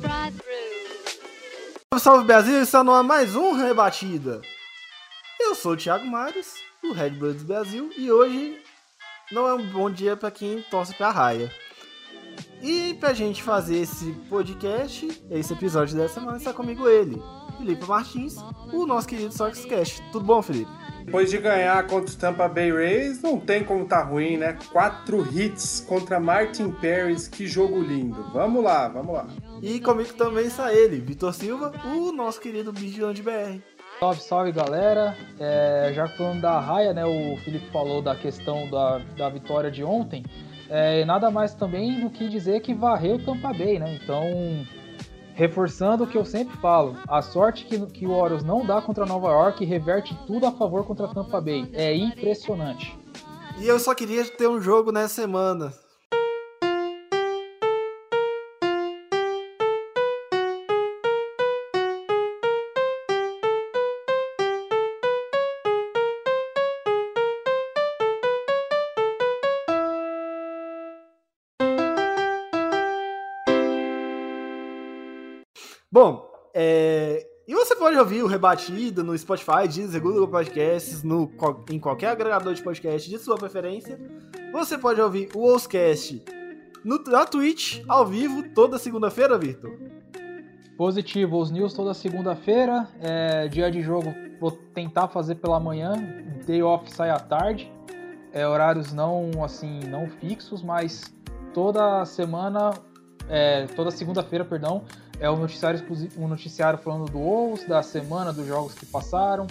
right through. Salve, salve Brasil, está no ar mais um Rebatida. Eu sou o Thiago Mares, do Red Bulls Brasil, e hoje não é um bom dia para quem torce pra raia. E pra gente fazer esse podcast, esse episódio dessa semana, está comigo ele, Felipe Martins, o nosso querido Soxcast. Tudo bom, Felipe? Depois de ganhar contra o Tampa Bay Rays, não tem como tá ruim, né? Quatro hits contra Martin Paris, que jogo lindo. Vamos lá, vamos lá. E comigo também está ele, Vitor Silva, o nosso querido Vigilante BR. Salve, salve galera. É, já falando da raia, né? O Felipe falou da questão da, da vitória de ontem. É, nada mais também do que dizer que varreu o Tampa Bay, né? Então, reforçando o que eu sempre falo, a sorte que, que o Orioles não dá contra Nova York reverte tudo a favor contra Tampa Bay. É impressionante. E eu só queria ter um jogo nessa semana. É, e você pode ouvir o Rebatido no Spotify, Deezer, Google Podcasts, no, em qualquer agregador de podcast de sua preferência. Você pode ouvir o Oscast no, na Twitch, ao vivo, toda segunda-feira, Vitor. Positivo, os news toda segunda-feira. É, dia de jogo, vou tentar fazer pela manhã. Day off sai à tarde. É, horários não assim não fixos, mas toda semana, é, toda segunda-feira, perdão, é o noticiário um noticiário falando do Wolves, da semana, dos jogos que passaram,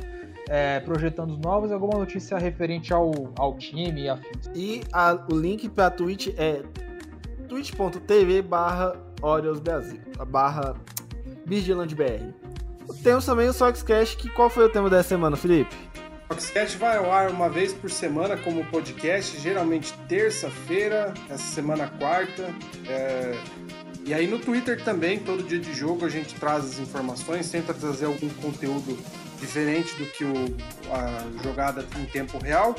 é, projetando os novos e alguma notícia referente ao, ao time e afins. E a- o link pra Twitch é twitch.tv barra Brasil, barra VigilanteBR. Temos também o Soxcast, que qual foi o tema dessa semana, Felipe? O Foxcast vai ao ar uma vez por semana como podcast, geralmente terça-feira, essa semana quarta. é, E aí no Twitter também, todo dia de jogo, a gente traz as informações, tenta trazer algum conteúdo diferente do que o, a jogada em tempo real.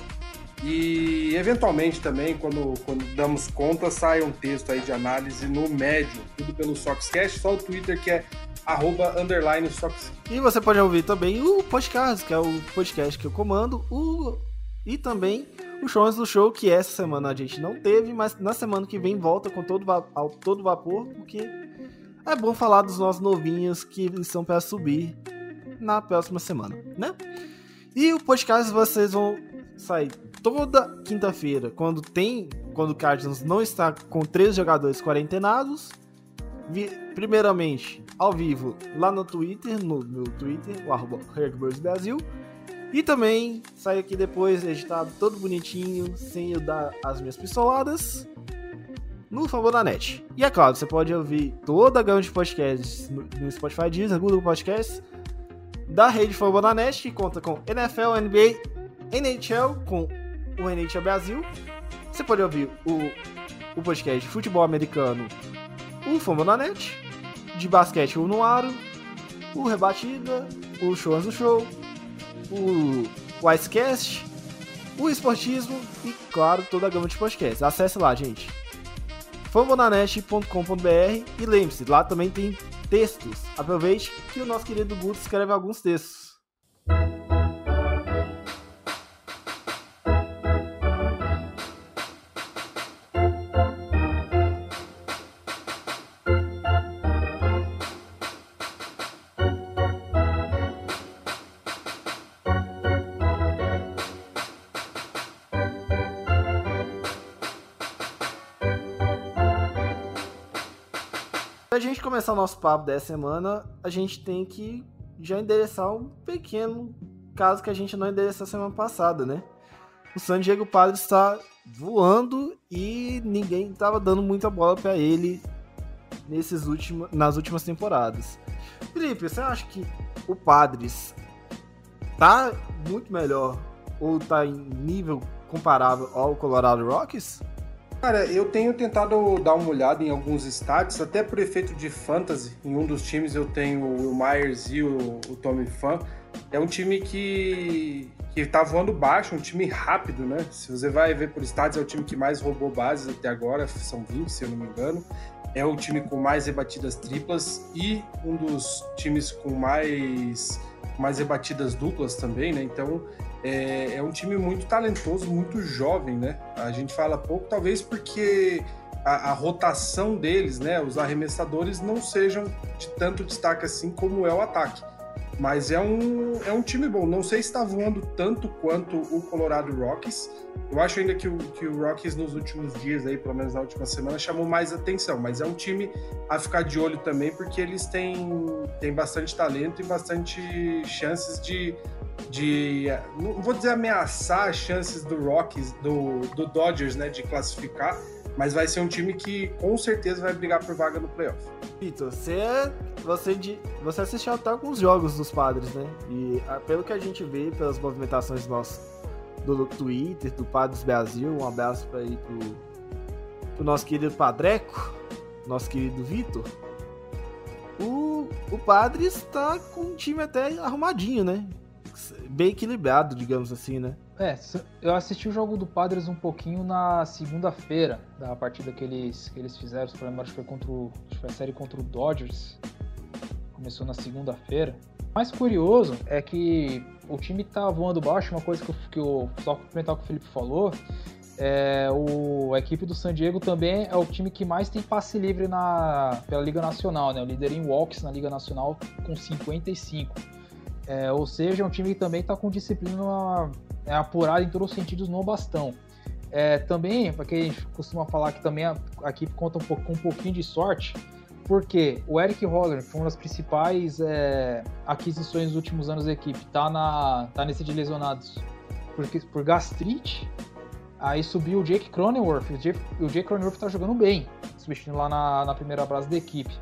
E eventualmente também, quando, quando damos conta, sai um texto aí de análise no médio, tudo pelo Soxcast, só o Twitter que é arroba underline Sox. E você pode ouvir também o podcast, que é o podcast que eu comando, o... e também o Shows do Show, que essa semana a gente não teve, mas na semana que vem volta com todo, ao todo vapor, porque é bom falar dos nossos novinhos que estão para subir na próxima semana, né? E o podcast vocês vão sair toda quinta-feira, quando tem, quando o Cardinals não está com três jogadores quarentenados, vi- primeiramente ao vivo lá no Twitter, no meu Twitter, o arroba Brasil. E também sai aqui depois editado todo bonitinho, sem eu dar as minhas pistoladas, no favor da net. E é claro, você pode ouvir toda a gama de podcasts no, Spotify, Deezer, Google Podcasts, da rede Favor da Net, que conta com NFL, NBA, NHL, com o NHL Brasil. Você pode ouvir o, o podcast de futebol americano, o Fombo na Net, de basquete o Noaro, o Rebatida, o Shows do Show, o Wisecast, o Esportismo e, claro, toda a gama de podcasts. Acesse lá, gente. fambonanet.com.br e lembre-se, lá também tem textos. Aproveite que o nosso querido Guto escreve alguns textos. Começar o nosso papo dessa semana, a gente tem que já endereçar um pequeno caso que a gente não endereçou semana passada, né? o San Diego Padres está voando e ninguém estava dando muita bola para ele nesses últimos, nas últimas temporadas. Felipe, você acha que o Padres tá muito melhor ou tá em nível comparável ao Colorado Rockies? Cara, eu tenho tentado dar uma olhada em alguns estádios, até por efeito de fantasy. Em um dos times eu tenho o Will Myers e o, o Tommy Fan. É um time que, que tá voando baixo, um time rápido, né? Se você vai ver por estádios, é o time que mais roubou bases até agora, são 20, se eu não me engano. É o time com mais rebatidas triplas e um dos times com mais, mais rebatidas duplas também, né? Então é, é um time muito talentoso, muito jovem, né? A gente fala pouco, talvez porque a, a, rotação deles, né, os arremessadores não sejam de tanto destaque assim como é o ataque. Mas é um, é um time bom. Não sei se está voando tanto quanto o Colorado Rockies. Eu acho ainda que o, que o Rockies nos últimos dias, aí, pelo menos na última semana, chamou mais atenção. Mas é um time a ficar de olho também, porque eles têm, têm bastante talento e bastante chances de, de. Não vou dizer ameaçar as chances do Rockies, do, do Dodgers, né, de classificar mas vai ser um time que com certeza vai brigar por vaga no playoff. Vitor, você, é, você, você assistiu até alguns jogos dos padres, né? E ah, pelo que a gente vê, pelas movimentações nossos do Twitter, do Padres Brasil, um abraço para aí pro, pro nosso querido Padreco, nosso querido Vitor. O, o Padres está com um time até arrumadinho, né? Bem equilibrado, digamos assim, né? É, eu assisti o jogo do Padres um pouquinho na segunda-feira, da partida que eles, que eles fizeram, se acho que foi contra o, acho que foi a série contra o Dodgers. Começou na segunda-feira. O mais curioso é que o time tá voando baixo, uma coisa que eu, que eu só complementar o que o Felipe falou, é, o, a equipe do San Diego também é o time que mais tem passe livre na, pela Liga Nacional, né? O líder em walks na Liga Nacional com 55. É, ou seja, é um time que também está com disciplina é, apurada em todos os sentidos no bastão. É, também, porque a gente costuma falar que também a, a equipe conta um pouco, com um pouquinho de sorte, porque o Eric Holler, que foi uma das principais é, aquisições dos últimos anos da equipe, tá, na, tá nesse de lesionados por, por gastrite. Aí subiu o Jake Cronenworth. O Jake, o Jake Cronenworth tá jogando bem, substituindo lá na, na primeira base da equipe.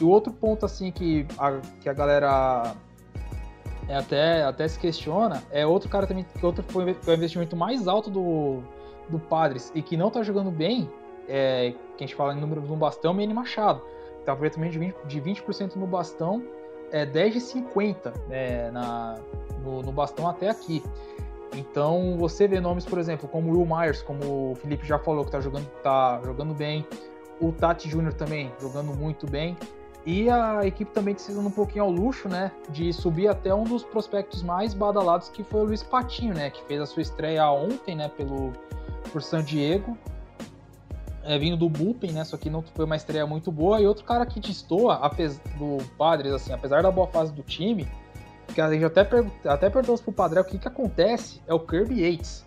E o outro ponto, assim, que a, que a galera é, até, até se questiona, é outro cara também, que outro foi o investimento mais alto do, do Padres e que não tá jogando bem, é, que a gente fala em número no bastão, é Manny Machado. Tá aproveitamento de 20%, de 20 no bastão, é 10 de 50 é, na, no, no bastão até aqui. Então você vê nomes, por exemplo, como o Will Myers, como o Felipe já falou, que tá jogando, tá jogando bem. O Tati Júnior também jogando muito bem. E a equipe também se um pouquinho ao luxo, né, de subir até um dos prospectos mais badalados, que foi o Luiz Patinho, né, que fez a sua estreia ontem, né, pelo por San Diego, é, vindo do bullpen, né, só que não foi uma estreia muito boa. E outro cara que destoa, apesar do Padres, assim, apesar da boa fase do time, que a gente até, até perguntou pro Padre o que que acontece, é o Kirby Yates.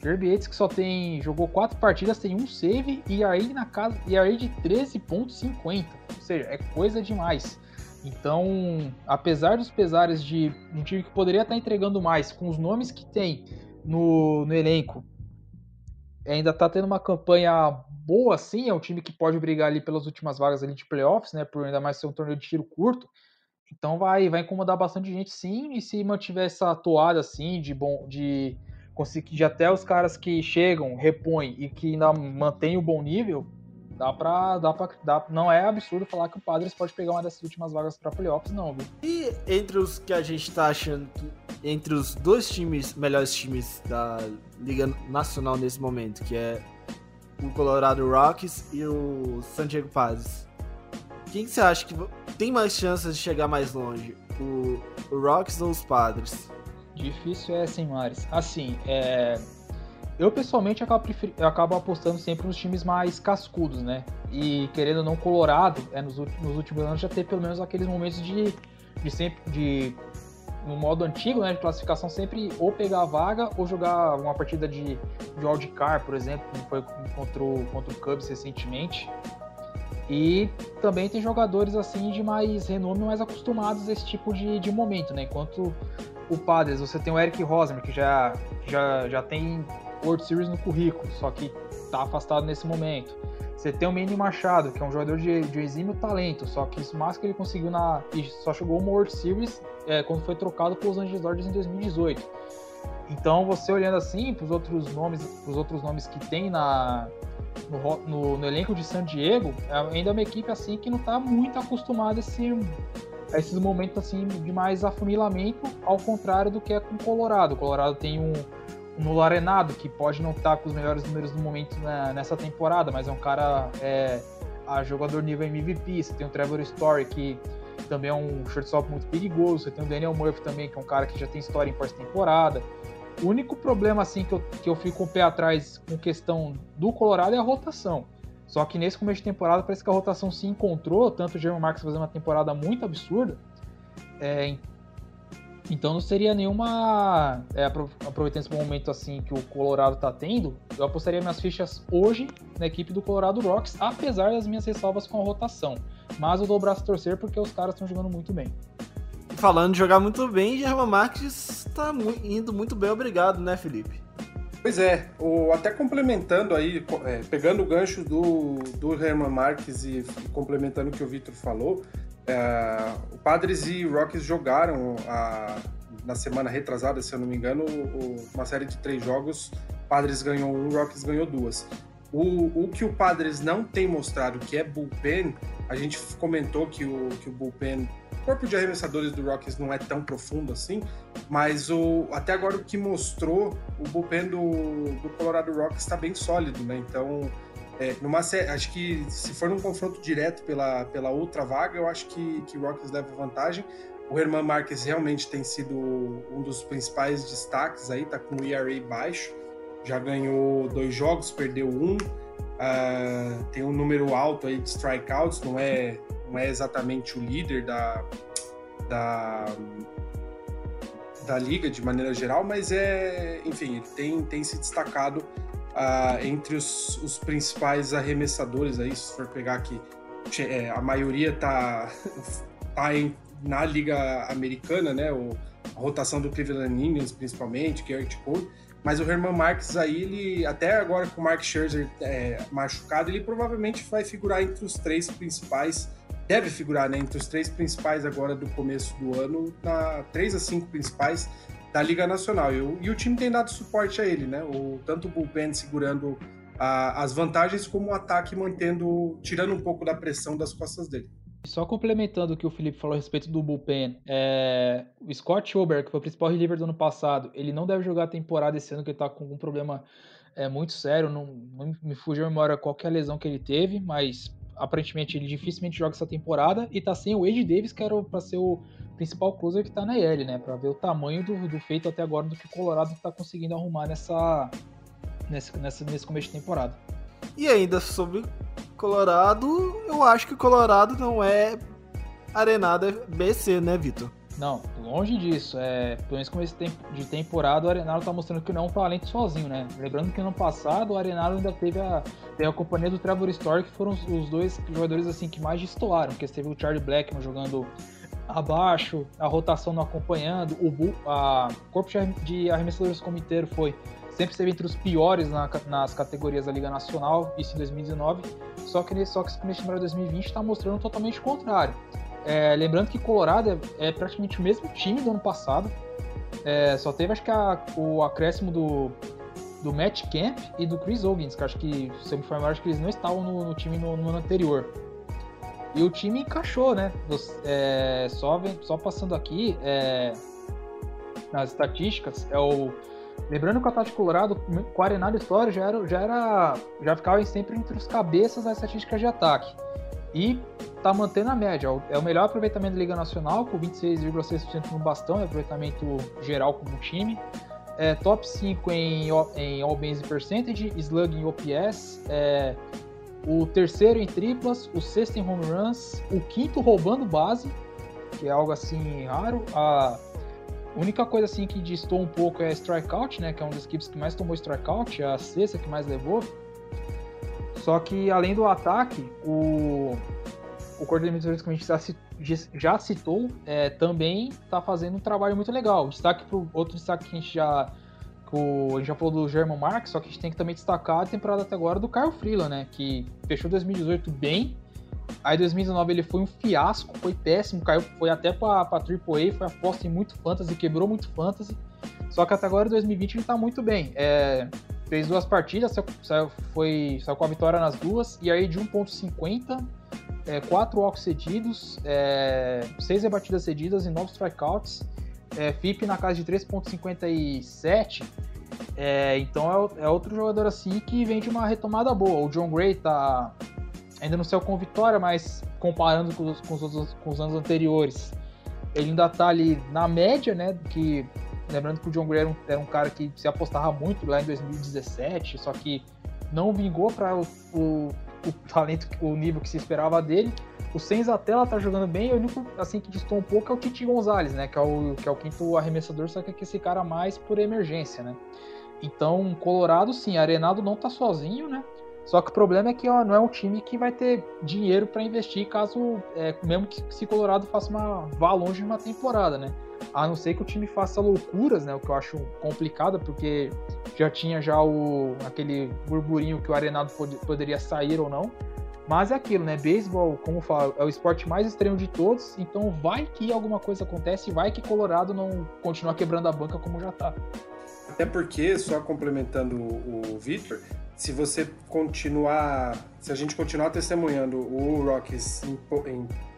Kirby Yates que só tem. jogou quatro partidas, tem um save e aí na casa. E aí de 13,50. Seja, é coisa demais. Então, apesar dos pesares de um time que poderia estar entregando mais, com os nomes que tem no, no elenco, ainda está tendo uma campanha boa assim, é um time que pode brigar ali pelas últimas vagas ali de playoffs, né? Por ainda mais ser um torneio de tiro curto. Então vai, vai incomodar bastante gente sim, e se mantiver essa toada assim de bom de conseguir até os caras que chegam, repõem e que ainda mantêm o bom nível, dá pra, dá pra dá, não é absurdo falar que o Padres pode pegar uma dessas últimas vagas para playoffs, não, viu? E entre os que a gente tá achando que, entre os dois times, melhores times da Liga Nacional nesse momento, que é o Colorado Rockies e o San Diego Padres, quem você acha que tem mais chances de chegar mais longe? O, o Rockies ou os Padres? Difícil é sem mares. Assim, é... eu pessoalmente acabo, eu acabo apostando sempre nos times mais cascudos, né? E querendo ou não, Colorado, é, nos, últimos, nos últimos anos já teve pelo menos aqueles momentos de, de sempre. de no modo antigo, né, de classificação, sempre ou pegar a vaga ou jogar uma partida de, de wildcard, por exemplo, como foi contra o, contra o Cubs recentemente. E também tem jogadores assim de mais renome, mais acostumados a esse tipo de, de momento, né? Enquanto o Padres, você tem o Eric Rosmer, que já, já, já tem World Series no currículo, só que tá afastado nesse momento. Você tem o Manny Machado, que é um jogador de, de exímio talento, só que isso mais que ele conseguiu na. e só chegou uma World Series é, quando foi trocado pelos Angeles Dodgers em 2018. Então você olhando assim para os outros nomes, os outros nomes que tem na, no, no, no, elenco de San Diego, é ainda é uma equipe assim que não está muito acostumada a, esse, a esses momentos assim de mais afunilamento, ao contrário do que é com o Colorado. O Colorado tem um, um Nulo Arenado, que pode não estar com os melhores números no momento né, nessa temporada, mas é um cara é, a jogador nível MVP. Você tem o Trevor Story, que também é um shortstop muito perigoso. Você tem o Daniel Murphy também, que é um cara que já tem história em pós-temporada. O único problema assim que eu, que eu fico com o pé atrás com questão do Colorado é a rotação. Só que nesse começo de temporada parece que a rotação se encontrou, tanto o Jeremy Marks fazendo uma temporada muito absurda. É, então não seria nenhuma. É, aproveitando esse momento assim que o Colorado está tendo, eu apostaria minhas fichas hoje na equipe do Colorado Rocks, apesar das minhas ressalvas com a rotação. Mas eu dou o braço a torcer porque os caras estão jogando muito bem. Falando de jogar muito bem, German Marques está indo muito bem, obrigado, né, Felipe? Pois é, o, até complementando aí, é, pegando o gancho do, do Herman Marques e, e complementando o que o Vitor falou, é, o Padres e Rockies jogaram a, na semana retrasada, se eu não me engano, o, uma série de três jogos. Padres ganhou um, Rockies ganhou duas. O, o que o Padres não tem mostrado, que é bullpen, a gente comentou que o, que o bullpen corpo de arremessadores do Rockies não é tão profundo assim, mas o, até agora o que mostrou, o bullpen do, do Colorado Rockies está bem sólido, né? Então, é, numa, acho que se for num confronto direto pela, pela outra vaga, eu acho que, que o Rockies leva vantagem. O Herman Marques realmente tem sido um dos principais destaques aí, tá com o ERA baixo, já ganhou dois jogos, perdeu um, uh, tem um número alto aí de strikeouts, não é não é exatamente o líder da, da, da liga de maneira geral, mas é, enfim, ele tem, tem se destacado entre os, os, principais arremessadores aí, se for pegar aqui, é, a maioria tá, tá em, na liga americana, né, o, a rotação do Cleveland Indians principalmente, Garrett Cole, mas o Herman Marques aí, ele, até agora com o Mark Scherzer é, machucado, ele provavelmente vai figurar entre os três principais deve figurar né, entre os três principais agora do começo do ano, na três a cinco principais da Liga Nacional. E o, e o time tem dado suporte a ele, né? O, tanto o bullpen segurando a, as vantagens, como o ataque mantendo, tirando um pouco da pressão das costas dele. Só complementando o que o Felipe falou a respeito do bullpen, é... o Scott Ober, que foi o principal reliever do ano passado, ele não deve jogar a temporada esse ano, que ele tá com algum problema é, muito sério, não, não me fugiu a memória qual é a lesão que ele teve, mas aparentemente ele dificilmente joga essa temporada e tá sem o Ed Davis, que era para ser o principal closer que tá na IL, né? Para ver o tamanho do, do, feito até agora do que o Colorado tá conseguindo arrumar nessa, nesse, nessa, nesse começo de temporada. E ainda sobre Colorado, eu acho que Colorado não é arenada BC, né, Vitor? Não, longe disso. É, pelo menos com esse tempo de temporada, o Arenado tá mostrando que não é um talento sozinho, né? Lembrando que no passado o Arenado ainda teve a, teve a companhia do Trevor Story, que foram os dois jogadores assim que mais destoaram, porque teve o Charlie Blackman jogando abaixo, a rotação não acompanhando, o Bu, a corpo de arremessadores como inteiro foi sempre esteve entre os piores na, nas categorias da Liga Nacional, isso em 2019, só que só que esse começo de 2020 está mostrando totalmente o contrário. É, lembrando que Colorado é, é, praticamente o mesmo time do ano passado. É, só teve, acho que, a, o acréscimo do, do Matt Camp e do Chris Ogins, que acho que, se eu me formar, acho que eles não estavam no, no time no, no, ano anterior. E o time encaixou, né? É, só, só passando aqui, é, nas estatísticas, é o. Lembrando que o Atlético Colorado, com a Arenado História, já era, já era. Já ficava sempre entre os cabeças das estatísticas de ataque. E tá mantendo a média. É o melhor aproveitamento da Liga Nacional, com 26,6% no bastão, é aproveitamento geral como time. É, top 5 em, em All Base Percentage, Slug em OPS, é, o terceiro em triplas, o sexto em home runs, o quinto roubando base, que é algo assim raro. A única coisa assim que distou um pouco é strikeout, né, que é uma das equipes que mais tomou strikeout, a sexta que mais levou. Só que além do ataque, o, o coordenador que a gente já, já citou é, também está fazendo um trabalho muito legal. Destaque pro, outro destaque que a gente já. O, a gente já falou do German Marx, só que a gente tem que também destacar a temporada até agora do Kyle Freeland, né? Que fechou 2018 bem. Aí 2019 ele foi um fiasco, foi péssimo, caiu, foi até pra, pra AAA, foi aposta em muito fantasy, quebrou muito fantasy. Só que até agora 2020 ele tá muito bem. É, fez duas partidas, saiu, foi, saiu com a vitória nas duas, e aí de 1.50 é, 4 walks cedidos, é, 6 rebatidas cedidas e 9 strikeouts. É, FIP na casa de 3.57. É, então é, é, outro jogador assim que vem de uma retomada boa. O John Gray tá ainda no céu com vitória, mas comparando com os, com os, com os anos anteriores, ele ainda tá ali na média, né? Que, lembrando que o John Gray era um, era um cara que se apostava muito lá em 2017, só que não vingou para o, o, o talento, o nível que se esperava dele. O Senzatella tá jogando bem, o único assim que distou um pouco é o Titi Gonzalez, né? Que é o, que é o quinto arremessador, só que é esse cara mais por emergência, né? Então, Colorado, sim, Arenado não tá sozinho, né? Só que o problema é que ó, não é um time que vai ter dinheiro para investir caso, é, mesmo que se Colorado faça uma vá longe de uma temporada, né? A não ser que o time faça loucuras, né? O que eu acho complicado, porque já tinha já o aquele burburinho que o Arenado pod poderia sair ou não. Mas é aquilo, né? Beisebol, como eu falo, é o esporte mais extremo de todos, então vai que alguma coisa acontece, vai que Colorado não continua quebrando a banca como já tá. Até porque, só complementando o Victor, se você continuar, se a gente continuar testemunhando o Rockies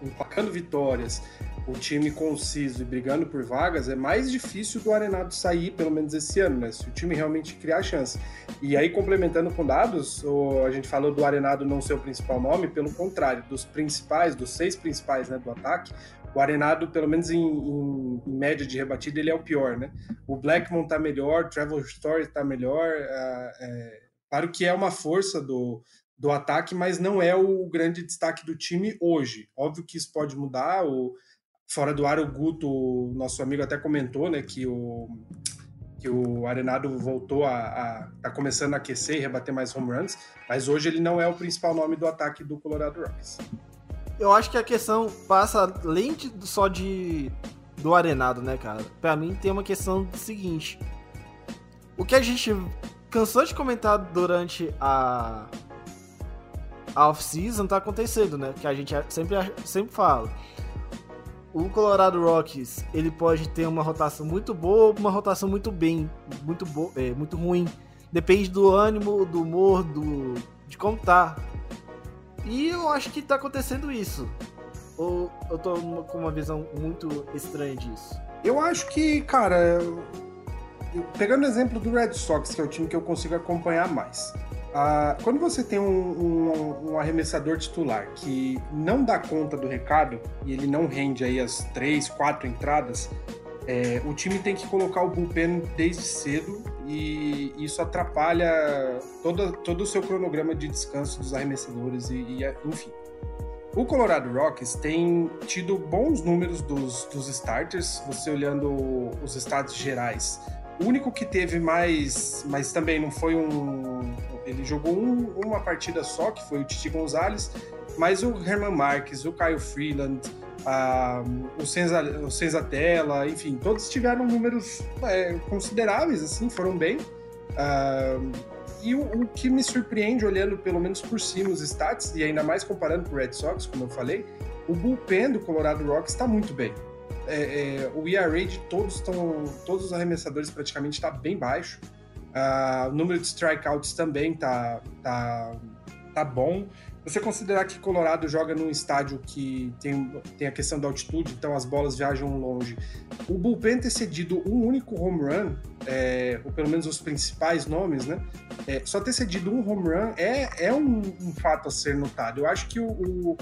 empacando vitórias, o time conciso e brigando por vagas, é mais difícil do Arenado sair, pelo menos esse ano, né? Se o time realmente criar chance. E aí, complementando com dados, a gente falou do Arenado não ser o principal nome, pelo contrário, dos principais, dos seis principais né, do ataque, o Arenado, pelo menos em, em, em, média de rebatida, ele é o pior, né? O Blackmon tá melhor, Trevor Story tá melhor, é, é, Claro que é uma força do, do ataque, mas não é o grande destaque do time hoje. Óbvio que isso pode mudar. O, fora do ar, o Guto, nosso amigo, até comentou né, que, o, que o Arenado voltou a, a tá começando a aquecer e rebater mais home runs, mas hoje ele não é o principal nome do ataque do Colorado Rockies. Eu acho que a questão passa além de, só de do Arenado, né, cara? Para mim tem uma questão seguinte: o que a gente cansou de comentar durante a, a off-season tá acontecendo, né? Que a gente sempre, sempre fala. O Colorado Rockies, ele pode ter uma rotação muito boa uma rotação muito bem, muito, bo é, muito ruim. Depende do ânimo, do humor, do, de como tá. E eu acho que tá acontecendo isso. Ou eu tô com uma visão muito estranha disso? Eu acho que, cara, pegando o exemplo do Red Sox, que é o time que eu consigo acompanhar mais. Quando você tem um, um, um, arremessador titular que não dá conta do recado e ele não rende aí as três, quatro entradas, é, o time tem que colocar o bullpen desde cedo e isso atrapalha todo, todo o seu cronograma de descanso dos arremessadores e, e enfim. O Colorado Rockies tem tido bons números dos, dos starters, você olhando os estados gerais o único que teve mais, mas também não foi um. Ele jogou um, uma partida só, que foi o Titi Gonzalez, mas o Herman Marques, o Caio Freeland, o, Senza, o Senzatella, enfim, todos tiveram números é, consideráveis, assim, foram bem. e o, o, que me surpreende, olhando pelo menos por cima os stats, e ainda mais comparando com o Red Sox, como eu falei, o bullpen do Colorado Rocks está muito bem é, é, o ERA de todos estão, todos os arremessadores praticamente está bem baixo. Uh, o número de strikeouts também tá, tá, tá bom. Você considerar que Colorado joga num estádio que tem, tem a questão da altitude, então as bolas viajam longe. O bullpen ter cedido um único home run, é, ou pelo menos os principais nomes, né? É, só ter cedido um home run é, é um, um fato a ser notado. Eu acho que o, o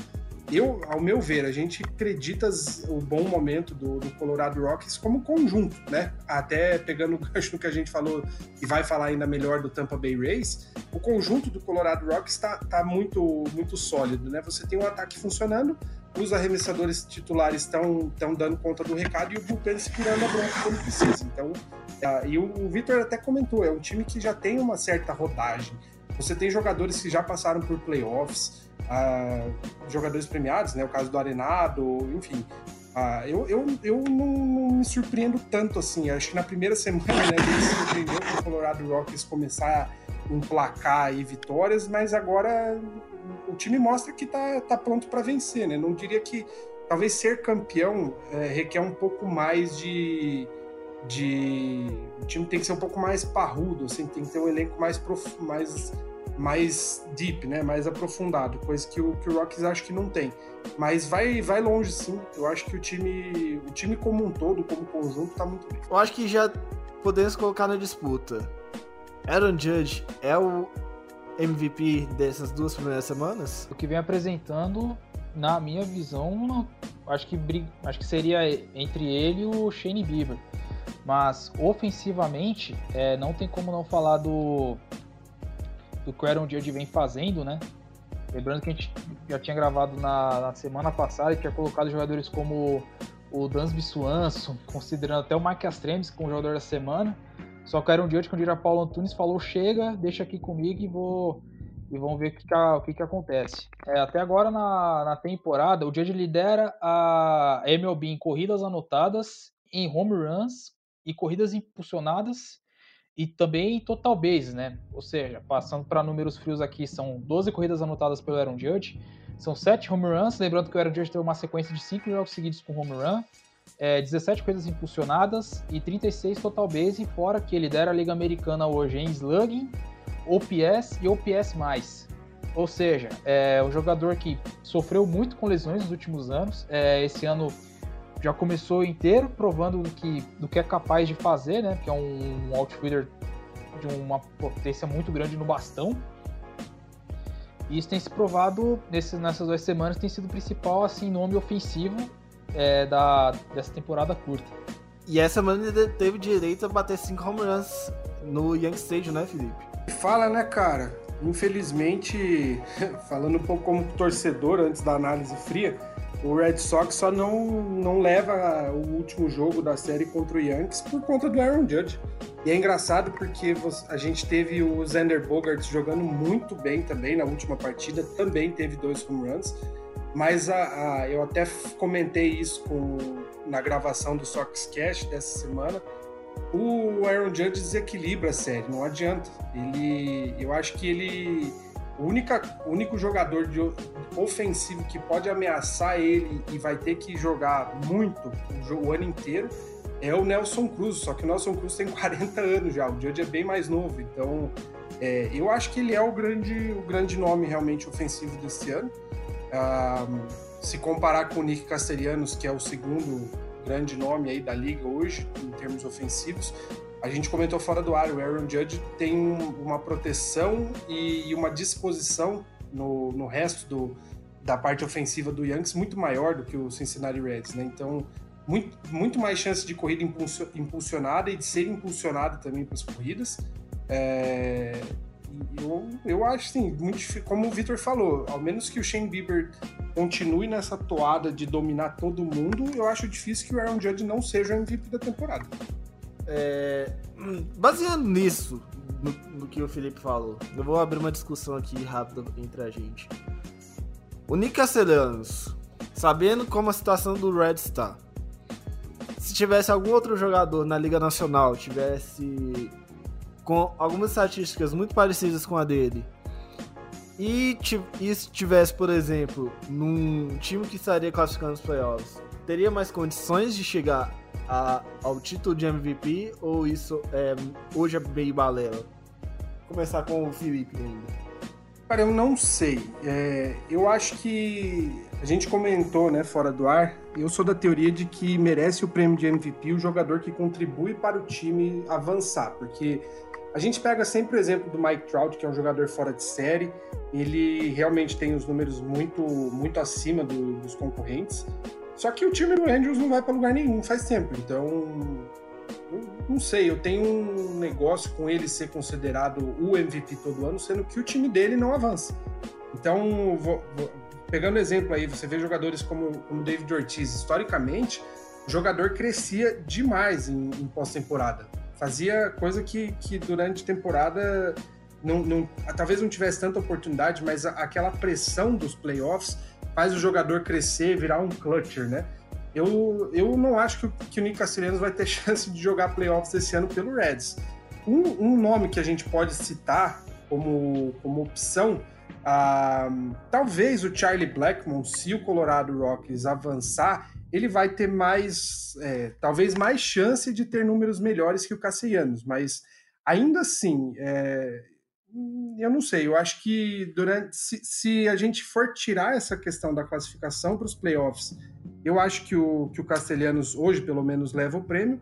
eu, ao meu ver, a gente acredita o bom momento do, do, Colorado Rockies como conjunto, né? Até pegando o gancho que a gente falou e vai falar ainda melhor do Tampa Bay Rays, o conjunto do Colorado Rockies está tá muito, muito sólido, né? Você tem um ataque funcionando, os arremessadores titulares estão dando conta do recado e o bullpen se tirando a bronca quando precisa. Então, uh, e o, o Victor até comentou, é um time que já tem uma certa rodagem. Você tem jogadores que já passaram por playoffs, jogadores premiados, né? O caso do Arenado, enfim. Uh, eu, eu, eu não, não, me surpreendo tanto assim. Acho que na primeira semana, né, se surpreendeu com o Colorado Rockies começar a emplacar aí vitórias, mas agora o time mostra que tá, tá pronto para vencer, né? Não diria que talvez ser campeão é, requer um pouco mais de, de. O time tem que ser um pouco mais parrudo, assim, tem que ter um elenco mais, prof... mais, mais deep, né? Mais aprofundado, coisa que o, que o Rockies acho que não tem. Mas vai, vai longe sim. Eu acho que o time, o time como um todo, como conjunto, tá muito bem. Eu acho que já podemos colocar na disputa. Aaron Judge é o MVP dessas duas primeiras semanas? O que vem apresentando, na minha visão, acho que, acho que seria entre ele e o Shane Bieber. Mas ofensivamente, é, não tem como não falar do, do que o Aaron Judge vem fazendo, né? Lembrando que a gente já tinha gravado na, na semana passada e tinha colocado jogadores como o Dansby Swanson, considerando até o Mike Astremes como jogador da semana. Só que o Aaron Judge, quando o Paulo Antunes falou, chega, deixa aqui comigo e vou e vamos ver o que, que, o que, que acontece. É, até agora na, na temporada, o Judge lidera a MLB em corridas anotadas, em home runs e corridas impulsionadas e também total bases, né? Ou seja, passando para números frios aqui, são 12 corridas anotadas pelo Aaron Judge, são 7 home runs, lembrando que o Aaron Judge teve uma sequência de 5 jogos seguidos com home run, é, 17 corridas impulsionadas e 36 total base, fora que ele lidera a Liga Americana hoje em slugging, OPS e OPS+. Ou seja, é um jogador que sofreu muito com lesões nos últimos anos. É, esse ano já começou inteiro provando do que, do que é capaz de fazer, né? Que é um, um outfielder de uma potência muito grande no bastão. E isso tem se provado nesse, nessas duas semanas, tem sido o principal assim, nome ofensivo é, da, dessa temporada curta. E essa semana ele teve direito a bater 5 home runs no Young Stage, né, Felipe? Fala, né, cara? Infelizmente, falando um pouco como torcedor antes da análise fria, o Red Sox só não, não leva o último jogo da série contra o Yankees por conta do Aaron Judge. E é engraçado porque a gente teve o Xander Bogarts jogando muito bem também na última partida, também teve dois home runs. Mas a, a, eu até comentei isso com, na gravação do Soxcast dessa semana. O Aaron Judge desequilibra a série, não adianta. Ele, eu acho que ele, o, única, único jogador de, ofensivo que pode ameaçar ele e vai ter que jogar muito o, o ano inteiro é o Nelson Cruz. Só que o Nelson Cruz tem 40 anos já, o Judge é bem mais novo. Então, é, eu acho que ele é o grande, o grande nome realmente ofensivo desse ano. Uh, se comparar com o Nick Castellanos, que é o segundo grande nome aí da liga hoje, em termos ofensivos, a gente comentou fora do ar, o Aaron Judge tem uma proteção e uma disposição no, no resto do, da parte ofensiva do Yankees muito maior do que o Cincinnati Reds, né? Então, muito, muito mais chance de corrida impulsionada e de ser impulsionado também para as corridas. É, eu, eu acho assim, como o Victor falou, ao menos que o Shane Bieber continue nessa toada de dominar todo mundo, eu acho difícil que o Aaron Judge não seja o MVP da temporada. É, baseando nisso, no, no, que o Felipe falou, eu vou abrir uma discussão aqui rápida entre a gente. O Nick Castellanos, sabendo como a situação do Red está, se tivesse algum outro jogador na Liga Nacional, tivesse com algumas estatísticas muito parecidas com a dele, e, e se tivesse, por exemplo, num time que estaria classificando os playoffs, teria mais condições de chegar a, ao título de MVP ou isso é, hoje é meio balela? Vou começar com o Felipe ainda. Cara, eu não sei. É, eu acho que a gente comentou, né, fora do ar. Eu sou da teoria de que merece o prêmio de MVP o jogador que contribui para o time avançar, porque a gente pega sempre o exemplo do Mike Trout, que é um jogador fora de série. Ele realmente tem os números muito, muito acima do, dos concorrentes. Só que o time do Angels não vai para lugar nenhum faz tempo. Então, não sei, eu tenho um negócio com ele ser considerado o MVP todo ano, sendo que o time dele não avança. Então, vou, vou, pegando exemplo aí, você vê jogadores como o David Ortiz, historicamente, o jogador crescia demais em, em pós-temporada fazia coisa que, que durante temporada não, não, talvez não tivesse tanta oportunidade, mas a, aquela pressão dos playoffs faz o jogador crescer, virar um clutcher, né? Eu, eu não acho que, o, que o Nick Castellanos vai ter chance de jogar playoffs esse ano pelo Reds. Um, um nome que a gente pode citar como, como opção, ah, talvez o Charlie Blackmon, se o Colorado Rockies avançar, ele vai ter mais, é, talvez mais chance de ter números melhores que o Castellanos, mas ainda assim, é, eu não sei, eu acho que durante se, se, a gente for tirar essa questão da classificação para os playoffs, eu acho que o, que o Castelhanos hoje, pelo menos, leva o prêmio,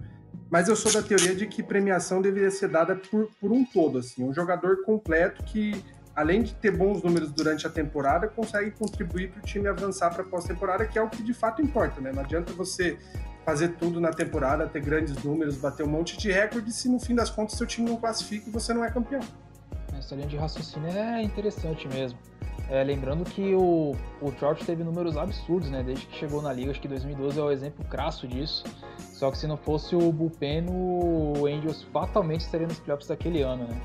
mas eu sou da teoria de que premiação deveria ser dada por, por um todo, assim, um jogador completo que, além de ter bons números durante a temporada, consegue contribuir para o time avançar para a pós-temporada, que é o que de fato importa, né? Não adianta você fazer tudo na temporada, ter grandes números, bater um monte de recorde, se no fim das contas seu time não classifica e você não é campeão. Essa linha de raciocínio é interessante mesmo. É, lembrando que o, o Trout teve números absurdos, né? Desde que chegou na liga, acho que 2012 é o exemplo crasso disso. Só que se não fosse o Bullpen, o Angels fatalmente estaria nos playoffs daquele ano, né?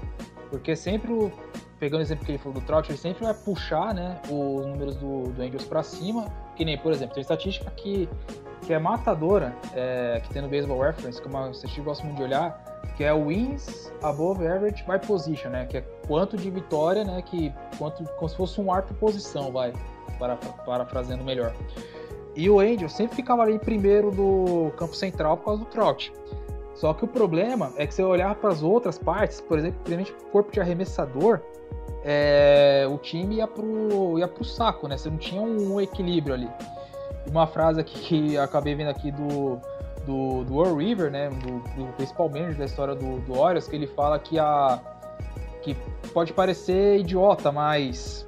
Porque sempre, pegando o exemplo que ele falou do Trout, ele sempre vai puxar né, os números do, do Angels para cima. Que nem, por exemplo, tem estatística que, que é matadora, é, que tem no Baseball Reference, que é uma estatística que eu gosto muito de olhar, que é wins above average by position, né? Que é quanto de vitória, né? Que quanto como se fosse um ar por posição, vai, para parafraseando melhor. E o Angel sempre ficava ali primeiro do campo central por causa do trote. Só que o problema é que se eu olhar para as outras partes, por exemplo, principalmente o corpo de arremessador, é, o time ia pro, ia pro saco, né? Você não tinha um equilíbrio ali. Uma frase aqui que acabei vendo aqui do do, do Earl River, né, do, do principal manager da história do, do Orioles, que ele fala que a que pode parecer idiota, mas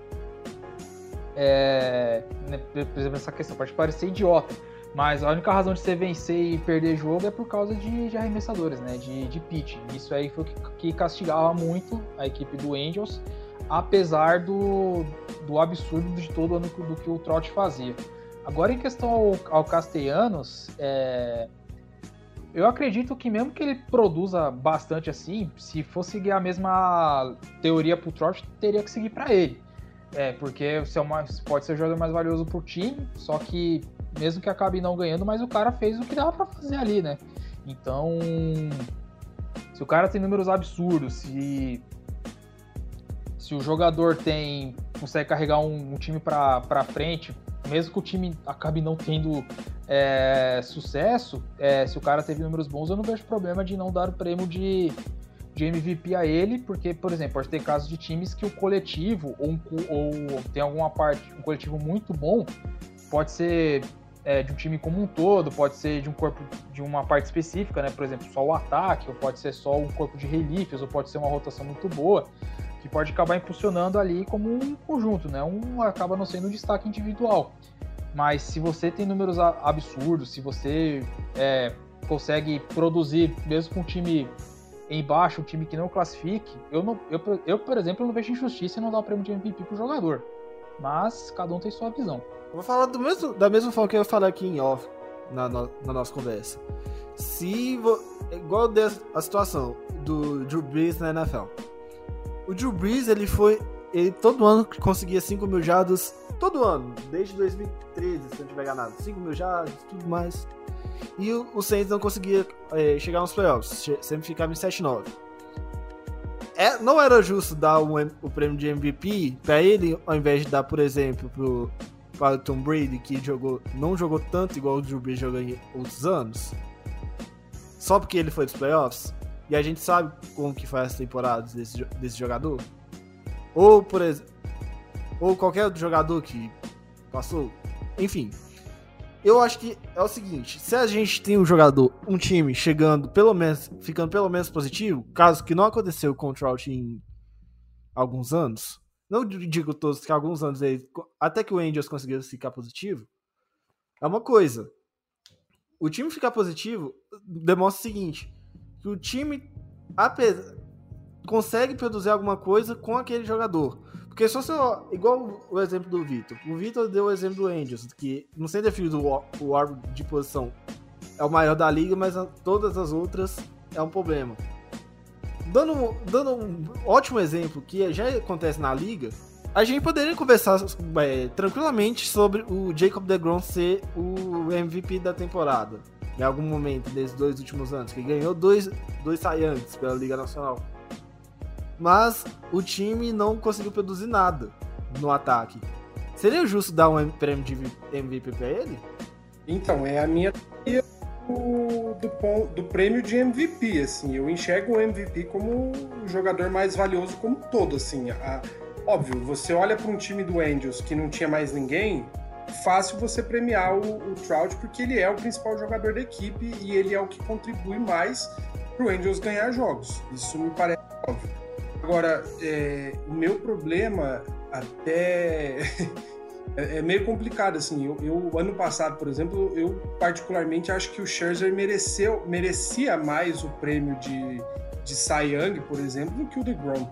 é, né, por exemplo, essa questão pode parecer idiota, mas a única razão de você vencer e perder jogo é por causa de, de arremessadores, né, de, de pitch. Isso aí foi o que, que castigava muito a equipe do Angels, apesar do, do absurdo de todo ano do que o Trout fazia. Agora, em questão ao, ao Castellanos, é, eu acredito que mesmo que ele produza bastante assim, se for seguir a mesma teoria pro Trout, teria que seguir para ele. É, porque você é uma, pode ser o jogador mais valioso pro time, só que mesmo que acabe não ganhando, mas o cara fez o que dava para fazer ali, né? Então, se o cara tem números absurdos, se se o jogador tem consegue carregar um, um time para frente, mesmo que o time acabe não tendo é, sucesso, é, se o cara teve números bons, eu não vejo problema de não dar o prêmio de, de MVP a ele, porque, por exemplo, pode ter casos de times que o coletivo, ou, um, ou tem alguma parte, um coletivo muito bom, pode ser é, de um time como um todo, pode ser de um corpo de uma parte específica, né? Por exemplo, só o ataque, ou pode ser só um corpo de relíquias, ou pode ser uma rotação muito boa, que pode acabar impulsionando ali como um conjunto, né? Um acaba não sendo um destaque individual. Mas se você tem números absurdos, se você é, consegue produzir, mesmo com um time embaixo, um time que não classifique, eu, não, eu, eu, por exemplo, não vejo injustiça em não dar o prêmio de MVP pro jogador. Mas cada um tem sua visão. vou falar do mesmo, da mesma forma que eu falei aqui em off, na, na, na nossa conversa. Se. Vo, igual a situação do Drew Brees na NFL. O Drew Brees, ele foi ele todo ano conseguia 5 mil jardas, todo ano, desde 2013, se não tiver enganado, 5 mil jardas, tudo mais. E o, o Saints não conseguia é, chegar nos playoffs, sempre ficava em 7-9. É, não era justo dar um, o prêmio de MVP para ele, ao invés de dar, por exemplo, pro, para o Tom Brady, que jogou, não jogou tanto igual o Drew Brees jogou em outros anos, só porque ele foi dos playoffs. E a gente sabe como que foi as temporadas desse, desse jogador. Ou, por exemplo, ou qualquer outro jogador que passou. Enfim. Eu acho que é o seguinte, se a gente tem um jogador, um time chegando pelo menos, ficando pelo menos positivo, caso que não aconteceu com o Trout em alguns anos, não digo todos que alguns anos aí, até que o Angels conseguiu ficar positivo, é uma coisa. O time ficar positivo demonstra o seguinte, que o time, apesar, consegue produzir alguma coisa com aquele jogador. Porque só se eu, igual o exemplo do Vitor. O Vitor deu o exemplo do Angels, que no center field o árbitro de posição é o maior da liga, mas todas as outras é um problema. dando, dando um ótimo exemplo que já acontece na liga, a gente poderia conversar é, tranquilamente sobre o Jacob DeGrom ser o MVP da temporada. Em algum momento desses dois últimos anos, que ganhou dois, dois Saiyans pela Liga Nacional. Mas o time não conseguiu produzir nada no ataque. Seria justo dar um prêmio de MVP para ele? Então, é a minha teoria do, do, do, prêmio de MVP, assim. Eu enxergo o MVP como o jogador mais valioso como todo, assim. A, óbvio, você olha para um time do Angels que não tinha mais ninguém, fácil você premiar o, o, Trout porque ele é o principal jogador da equipe e ele é o que contribui mais para o Angels ganhar jogos. Isso me parece óbvio. Agora, é, o meu problema até é, é, meio complicado assim. Eu, eu, ano passado, por exemplo, eu particularmente acho que o Scherzer mereceu, merecia mais o prêmio de, de Cy Young, por exemplo, do que o DeGrom.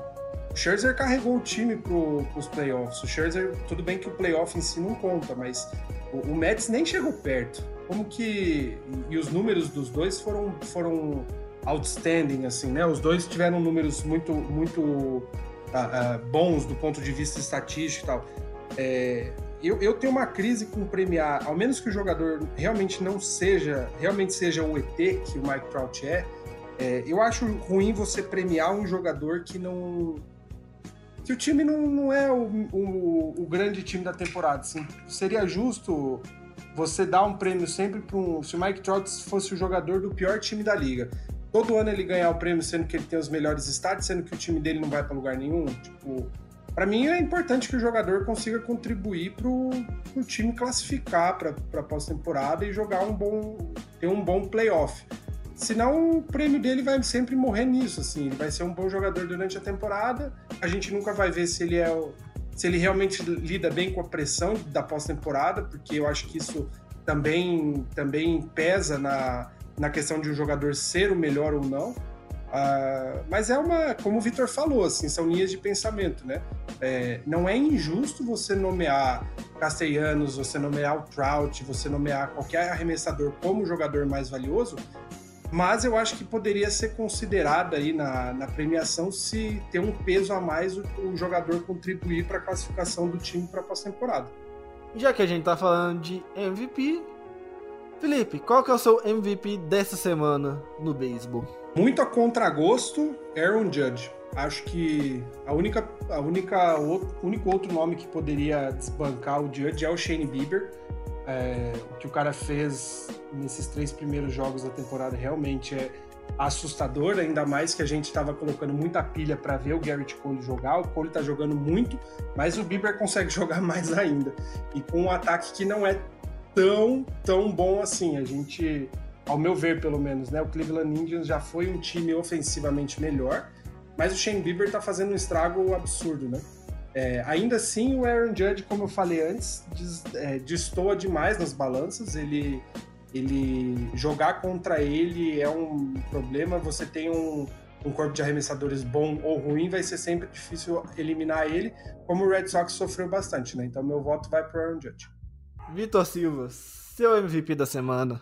Scherzer carregou o time para os playoffs. O Scherzer, tudo bem que o playoff em si não conta, mas o, o Mets nem chegou perto. Como que e os números dos dois foram foram outstanding assim, né? Os dois tiveram números muito muito uh, uh, bons do ponto de vista estatístico e tal. É, eu, eu tenho uma crise com premiar, ao menos que o jogador realmente não seja, realmente seja o ET que o Mike Trout é, é eu acho ruim você premiar um jogador que não. Que o time não, não é o, o, o grande time da temporada. Assim, seria justo você dar um prêmio sempre para um. Se o Mike Trout fosse o jogador do pior time da liga, todo ano ele ganhar o prêmio sendo que ele tem os melhores stats, sendo que o time dele não vai para lugar nenhum, tipo para mim é importante que o jogador consiga contribuir para o time classificar para pós-temporada e jogar um bom, ter um bom playoff. Senão o prêmio dele vai sempre morrer nisso, assim. Ele vai ser um bom jogador durante a temporada. A gente nunca vai ver se ele é se ele realmente lida bem com a pressão da pós-temporada, porque eu acho que isso também também pesa na, na questão de um jogador ser o melhor ou não. Uh, mas é uma, como o Vitor falou, assim, são linhas de pensamento, né? É, não é injusto você nomear Castellanos, você nomear o Trout, você nomear qualquer arremessador como jogador mais valioso, mas eu acho que poderia ser considerado aí na, na premiação se ter um peso a mais o, o jogador contribuir para a classificação do time para a pós-temporada. Já que a gente tá falando de MVP, Felipe, qual que é o seu MVP dessa semana no beisebol? Muito a contragosto, Aaron Judge. Acho que a única, a única, o único outro nome que poderia desbancar o Judge é o Shane Bieber. É, o que o cara fez nesses três primeiros jogos da temporada realmente é assustador, ainda mais que a gente estava colocando muita pilha para ver o Garrett Cole jogar. O Cole está jogando muito, mas o Bieber consegue jogar mais ainda. E com um ataque que não é tão, tão bom assim. A gente, ao meu ver, pelo menos, né? O Cleveland Indians já foi um time ofensivamente melhor, mas o Shane Bieber tá fazendo um estrago absurdo, né? É, ainda assim, o Aaron Judge, como eu falei antes, des, é, destoa demais nas balanças. Ele, ele jogar contra ele é um problema. Você tem um, um corpo de arremessadores bom ou ruim, vai ser sempre difícil eliminar ele, como o Red Sox sofreu bastante, né? Então meu voto vai para Aaron Judge. Vitor Silva, seu MVP da semana.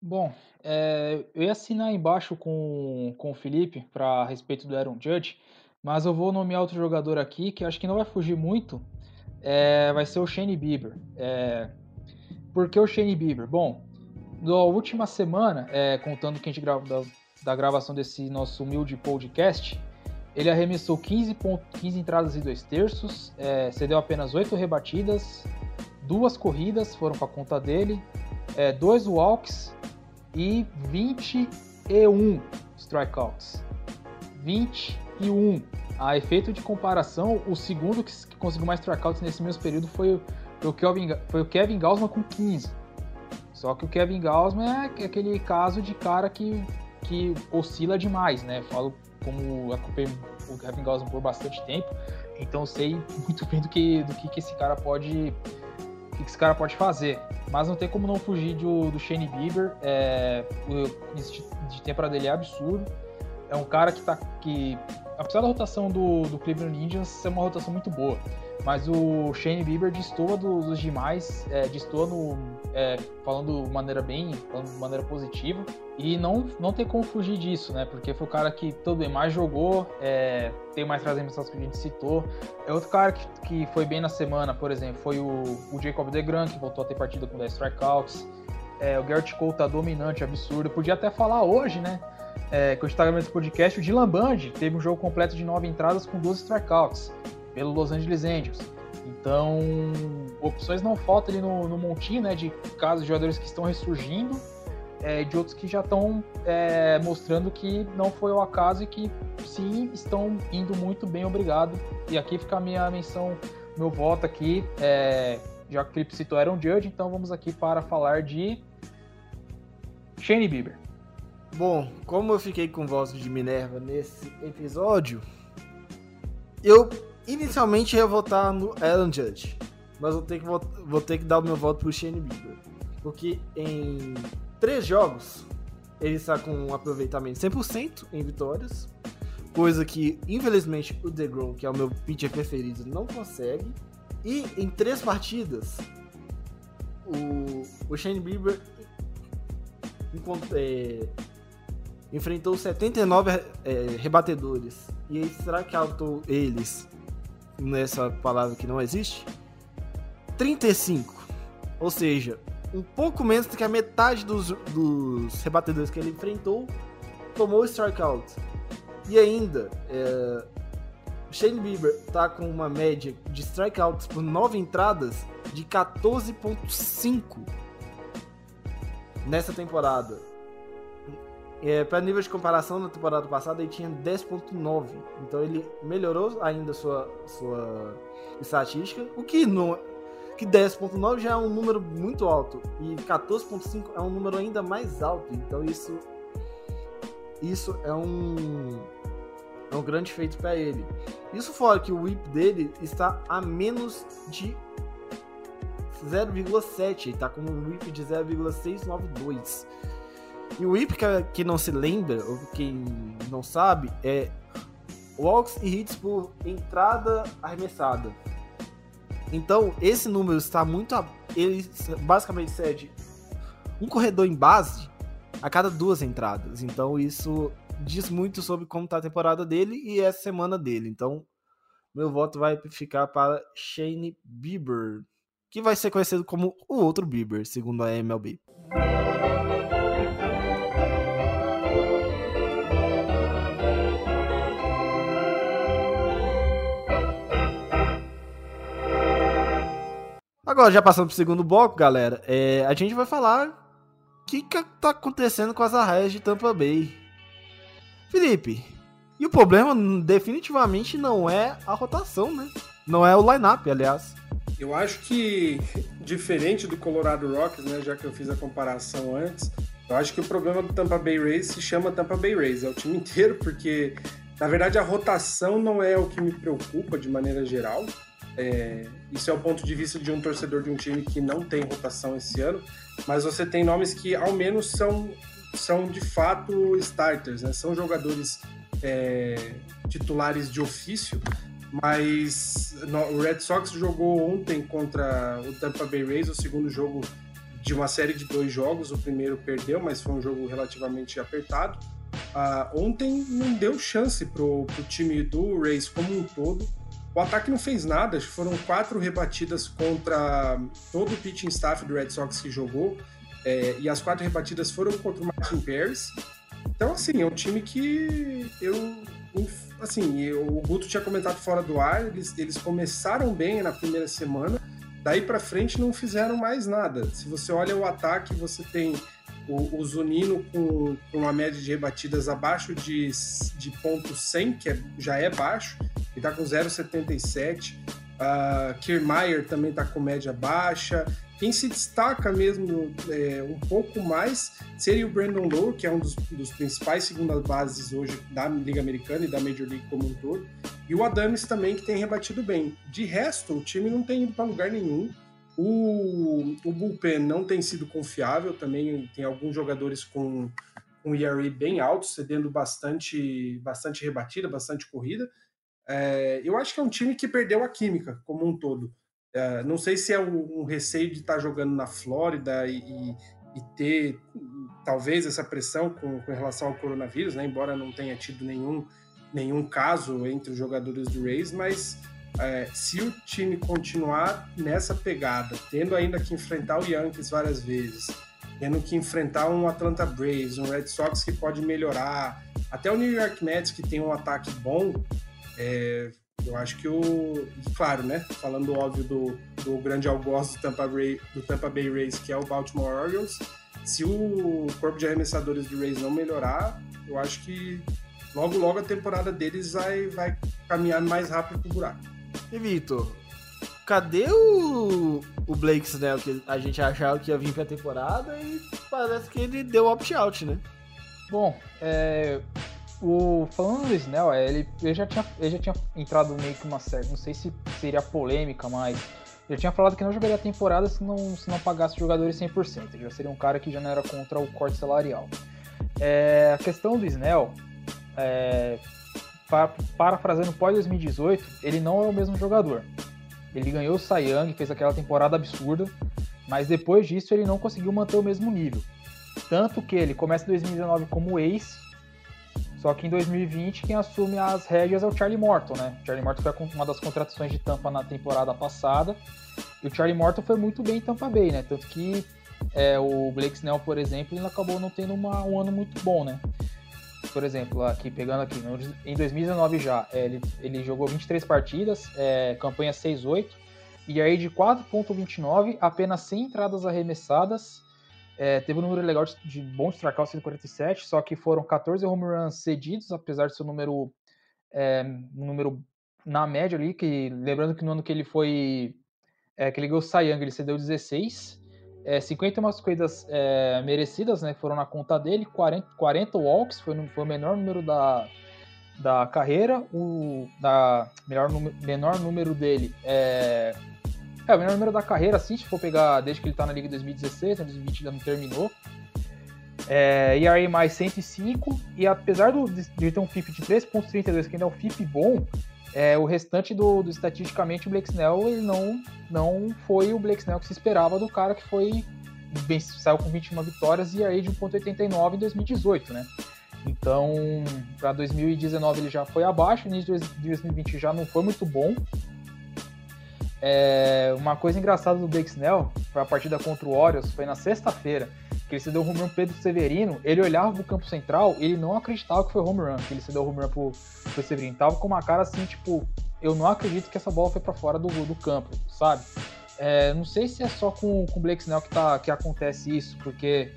Bom, é, eu ia assinar embaixo com, com o Felipe para respeito do Aaron Judge, mas eu vou nomear outro jogador aqui que acho que não vai fugir muito. É, vai ser o Shane Bieber. É, por que o Shane Bieber? Bom, na última semana, é, contando que a gente grava, da, da, gravação desse nosso humilde podcast, ele arremessou 15, ponto, 15 entradas e 2 terços, é, cedeu apenas 8 rebatidas, duas corridas foram para conta dele, é, dois walks e 21 strikeouts. 21. A efeito de comparação, o segundo que, conseguiu mais strikeouts nesse mesmo período foi, o Kevin, foi o Kevin Gausman com 15. Só que o Kevin Gausman é aquele caso de cara que, que oscila demais, né? Falo como acompanhei o Kevin Gausman por bastante tempo, então sei muito bem do que, do que, que esse cara pode que esse cara pode fazer. Mas não tem como não fugir do, do Shane Bieber. É, o de temporada dele é absurdo. É um cara que, tá, que apesar da rotação do, do Cleveland Indians ser uma rotação muito boa, mas o Shane Bieber destoa dos, dos demais, é, destoa no, é, falando de maneira bem, falando de maneira positiva, e não, não tem como fugir disso, né? Porque foi o cara que todo bem mais jogou, é, tem mais trazendo que a gente citou. É outro cara que, que foi bem na semana, por exemplo, foi o, o Jacob DeGran, que voltou a ter partida com 10 strikeouts. É, o Garrett Cole tá dominante, absurdo. Eu podia até falar hoje, né? É, que eu estava nesse podcast, o Dylan Band teve um jogo completo de 9 entradas com 12 strikeouts pelo Los Angeles Angels. Então, opções não faltam ali no, no montinho, né? De casos de jogadores que estão ressurgindo, é, de outros que já estão é, mostrando que não foi o acaso e que sim estão indo muito bem, obrigado. E aqui fica a minha menção, meu voto aqui, é, já que o Felipe citou Aaron Judge, então vamos aqui para falar de Shane Bieber. Bom, como eu fiquei com voz de Minerva nesse episódio, eu Inicialmente ia votar no Aaron Judge, mas vou ter que, vou ter que dar o meu voto pro Shane Bieber. Porque em três jogos ele está com um aproveitamento 100% em vitórias, coisa que infelizmente o DeGrom, que é o meu pitcher preferido, não consegue. E em três partidas, o, o Shane Bieber é, enfrentou 79 é, rebatedores e será que autou eles nessa palavra que não existe, 35. Ou seja, um pouco menos do que a metade dos, dos rebatedores que ele enfrentou tomou strikeout. E ainda, é, Shane Bieber tá com uma média de strikeouts por 9 entradas de 14.5 nessa temporada. É, para nível de comparação, na temporada passada ele tinha 10.9. Então ele melhorou ainda sua sua estatística, o que não que 10.9 já é um número muito alto e 14.5 é um número ainda mais alto. Então isso isso é um é um grande feito para ele. Isso fora que o whip dele está a menos de 0,7, ele está com um whip de 0,692. E o whip, que não se lembra, ou quem não sabe, é walks e hits por entrada arremessada. Então, esse número está muito. Ele basicamente cede um corredor em base a cada duas entradas. Então, isso diz muito sobre como está a temporada dele e essa semana dele. Então, meu voto vai ficar para Shane Bieber, que vai ser conhecido como o outro Bieber, segundo a MLB. Agora, já passando pro segundo bloco, galera, é, a gente vai falar o que, que tá acontecendo com as arraias de Tampa Bay. Felipe, e o problema definitivamente não é a rotação, né? Não é o line-up, aliás. Eu acho que, diferente do Colorado Rockies, né, já que eu fiz a comparação antes, eu acho que o problema do Tampa Bay Rays se chama Tampa Bay Rays. É o time inteiro, porque, na verdade, a rotação não é o que me preocupa de maneira geral. É, isso é o ponto de vista de um torcedor de um time que não tem rotação esse ano, mas você tem nomes que ao menos são, são de fato starters, né? são jogadores é, titulares de ofício, mas no, o Red Sox jogou ontem contra o Tampa Bay Rays, o segundo jogo de uma série de dois jogos, o primeiro perdeu, mas foi um jogo relativamente apertado. Uh, ontem não deu chance pro, pro time do Rays como um todo o ataque não fez nada, foram quatro rebatidas contra todo o pitching staff do Red Sox que jogou, é, e as quatro rebatidas foram contra o Martin Paris. Então, assim, é um time que eu. Assim, eu, o Guto tinha comentado fora do ar, eles, eles começaram bem na primeira semana, daí para frente não fizeram mais nada. Se você olha o ataque, você tem o, o Zunino com, com, uma média de rebatidas abaixo de, de ponto 100, que é, já é baixo, ele tá com 0,77. Uh, ah, Kiermaier também tá com média baixa. Quem se destaca mesmo é, um pouco mais seria o Brandon Lowe, que é um dos, dos principais segundas bases hoje da Liga Americana e da Major League como um todo. E o Adames também, que tem rebatido bem. De resto, o time não tem ido para lugar nenhum. O, o bullpen não tem sido confiável também, tem alguns jogadores com, um ERA bem alto, cedendo bastante, bastante rebatida, bastante corrida. É, eu acho que é um time que perdeu a química como um todo. É, não sei se é um, um receio de estar tá jogando na Flórida e, e, e ter talvez essa pressão com, com, relação ao coronavírus, né? embora não tenha tido nenhum, nenhum caso entre os jogadores do Rays, mas é, se o time continuar nessa pegada, tendo ainda que enfrentar o Yankees várias vezes, tendo que enfrentar um Atlanta Braves, um Red Sox que pode melhorar, até o New York Mets que tem um ataque bom, é, eu acho que o. Claro, né? Falando óbvio do, do grande algoz do Tampa, Bay, do Tampa Bay Rays, que é o Baltimore Orioles, se o corpo de arremessadores do Rays não melhorar, eu acho que logo, logo a temporada deles vai, vai caminhar mais rápido pro buraco. E Vitor, cadê o, o Blake Snell que a gente achava que ia vir pra temporada e parece que ele deu opt-out, né? Bom, é, o, falando do Snell, é, ele, ele, já tinha, ele já tinha entrado meio que uma série, não sei se seria polêmica, mas ele tinha falado que não jogaria a temporada se não, se não pagasse os jogadores 100%. Ele já seria um cara que já não era contra o corte salarial. É, a questão do Snell, é, parafraseando pós-2018, ele não é o mesmo jogador. Ele ganhou o Cy Young, fez aquela temporada absurda, mas depois disso ele não conseguiu manter o mesmo nível. Tanto que ele começa 2019 como ace só que em 2020 quem assume as rédeas é o Charlie Morton, né? O Charlie Morton foi uma das contratações de Tampa na temporada passada. E o Charlie Morton foi muito bem em Tampa Bay, né? Tanto que é, o Blake Snell, por exemplo, ele acabou não tendo uma, um ano muito bom, né? Por exemplo, aqui pegando aqui, em 2019 já, é, ele, ele jogou 23 partidas, é, campanha 6-8, e aí de 4.29, apenas 100 entradas arremessadas, é, teve um número legal de, de bom strikeout, 147, só que foram 14 home runs cedidos, apesar de ser um número, é, um número na média ali, que lembrando que no ano que ele foi, é, que ele ganhou o Cy Young, ele cedeu 16, é, 51 corridas é, merecidas, né, foram na conta dele, 40, 40 walks, foi, foi o menor número da, da carreira, o da melhor, menor número dele é é, o menor número da carreira, assim, se for pegar desde que ele tá na Liga 2016, 2020 ainda não terminou. É, ERA mais 105, e apesar do, de ter um FIP de 3.32, que ainda é um FIP bom, é, o restante do, do, estatisticamente o Blake Snell ele não, não foi o Blake Snell que se esperava do cara que foi bem, saiu com 21 vitórias e aí de 1.89 em 2018, né? Então, para 2019 ele já foi abaixo, início de 2020 já não foi muito bom. É, uma coisa engraçada do Blake Snell, foi a partida contra o Orioles, foi na sexta-feira, que ele cedeu o home run Pedro Severino, ele olhava pro campo central, ele não acreditava que foi home run, que ele cedeu o home run pro, pro Severino, tava com uma cara assim, tipo, eu não acredito que essa bola foi para fora do, do campo, sabe? É, não sei se é só com, com o Blake Snell que, tá, que acontece isso, porque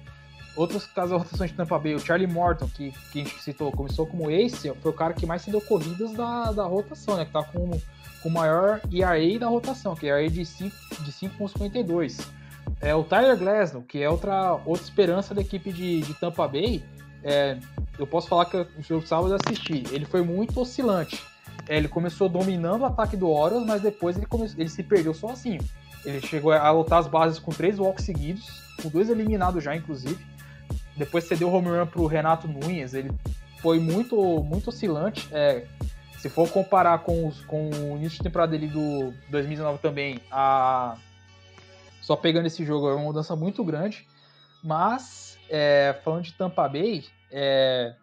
outros casos da rotação de Tampa Bay, o Charlie Morton, que, que a gente citou, começou como ace, foi o cara que mais cedeu corridas da, da rotação, né? Que tá com com o maior ERA da rotação, que é ERA de 5,52. De é, o Tyler Glasnow, que é outra, outra esperança da equipe de, de Tampa Bay, é, eu posso falar que o jogo de sábado eu assisti, ele foi muito oscilante. É, ele começou dominando o ataque do Orioles, mas depois ele, começou, ele se perdeu sozinho. Ele chegou a lotar as bases com três walks seguidos, com dois eliminados já, inclusive. Depois cedeu o home run para o Renato Nunes. Ele foi muito, muito oscilante. É, se for comparar com, os, com o início de temporada dele do 2019 também, a... só pegando esse jogo é uma mudança muito grande. Mas, é, falando de Tampa Bay, é,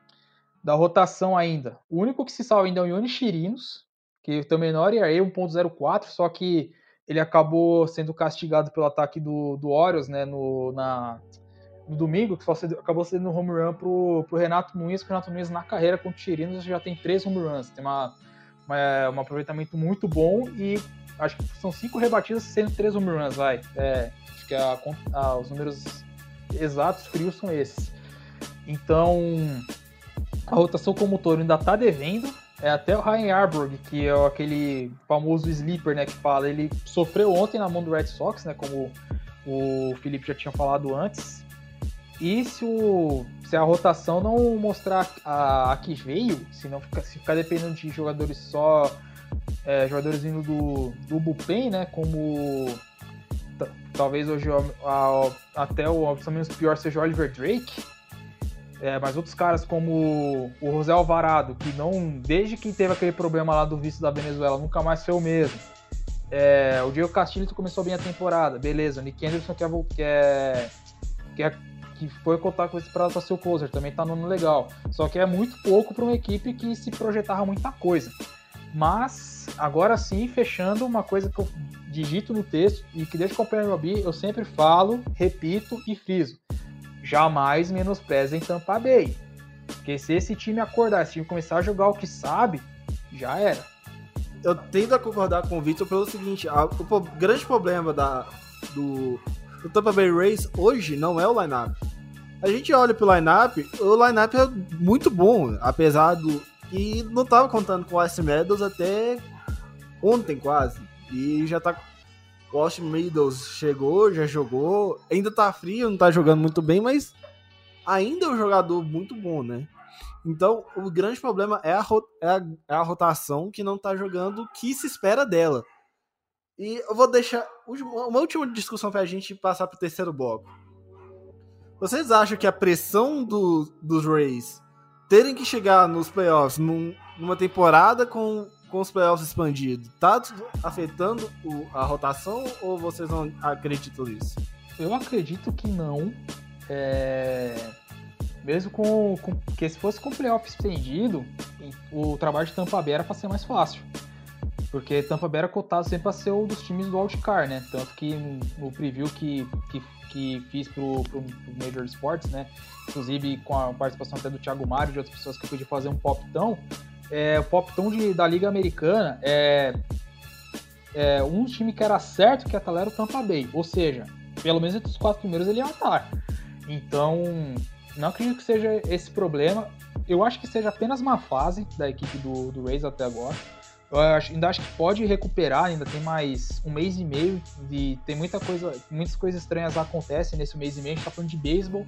da rotação ainda, o único que se salva ainda é o Ione Chirinos, que tem o menor ERA 1.04, só que ele acabou sendo castigado pelo ataque do, do Orioles, né, no, na, no domingo, que acabou sendo um home run pro, pro Renato Nunes, que o Renato Nunes na carreira com o Tirinos já tem três home runs, tem uma, uma, um aproveitamento muito bom e acho que são cinco rebatidas sendo três home runs, vai. É, acho que a, a, os números exatos, frios, são esses. Então, a rotação como todo ainda tá devendo, é até o Ryan Arborg, que é aquele famoso sleeper, né, que fala, ele sofreu ontem na mão do Red Sox, né, como o Felipe já tinha falado antes, e se, o, se a rotação não mostrar a, a que veio, se não ficar, se ficar dependendo de jogadores só, é, jogadores vindo do, do bullpen, né? Como talvez hoje a, a, até o opção menos pior seja o Oliver Drake. É, mas outros caras como o José Alvarado, que não, desde que teve aquele problema lá do visto da Venezuela, nunca mais foi o mesmo. É, o Diego Castilho começou bem a temporada, beleza. O Nick Anderson que é, é, que, é, que foi contar com esse prazo para ser o closer, também tá no ano legal. Só que é muito pouco para uma equipe que se projetava muita coisa. Mas, agora sim, fechando uma coisa que eu digito no texto e que desde que eu acompanho eu sempre falo, repito e friso. Jamais menosprezem Tampa Bay. Porque se esse time acordar, esse time começar a jogar o que sabe, já era. Eu tendo a concordar com o Victor pelo seguinte: a, o grande problema da, do, do Tampa Bay Rays hoje não é o lineup. A gente olha pro lineup, o lineup é muito bom, apesar do. E não tava contando com o West Meadows até ontem quase. E já tá. O Austin Meadows chegou, já jogou. Ainda tá frio, não tá jogando muito bem, mas ainda é um jogador muito bom, né? Então, o grande problema é a, é a, é a rotação que não tá jogando o que se espera dela. E eu vou deixar uma última discussão pra gente passar pro terceiro bloco. Vocês acham que a pressão do, dos Rays terem que chegar nos playoffs num, numa temporada com com os playoffs expandidos, tá afetando o, a rotação ou vocês não acreditam nisso? Eu acredito que não. É... Mesmo com, com. Se fosse com playoff estendido, o trabalho de Tampa Bay era para ser mais fácil. Porque Tampa Bay era cotado sempre a ser um dos times do Wildcard, né? Tanto que no preview que, que, que fiz pro, pro, Major Sports, né? Inclusive com a participação até do Thiago Mário e de outras pessoas que eu pude fazer um pop-tão, é, o pop-tom da Liga Americana é, é um time que era certo que ia estar era o Tampa Bay. Ou seja, pelo menos entre os quatro primeiros ele ia estar. Então, não acredito que seja esse problema. Eu acho que seja apenas uma fase da equipe do, do Rays até agora. Eu acho, ainda acho que pode recuperar, ainda tem mais um mês e meio. De, tem muita coisa, muitas coisas estranhas acontecem nesse mês e meio. A gente tá falando de beisebol.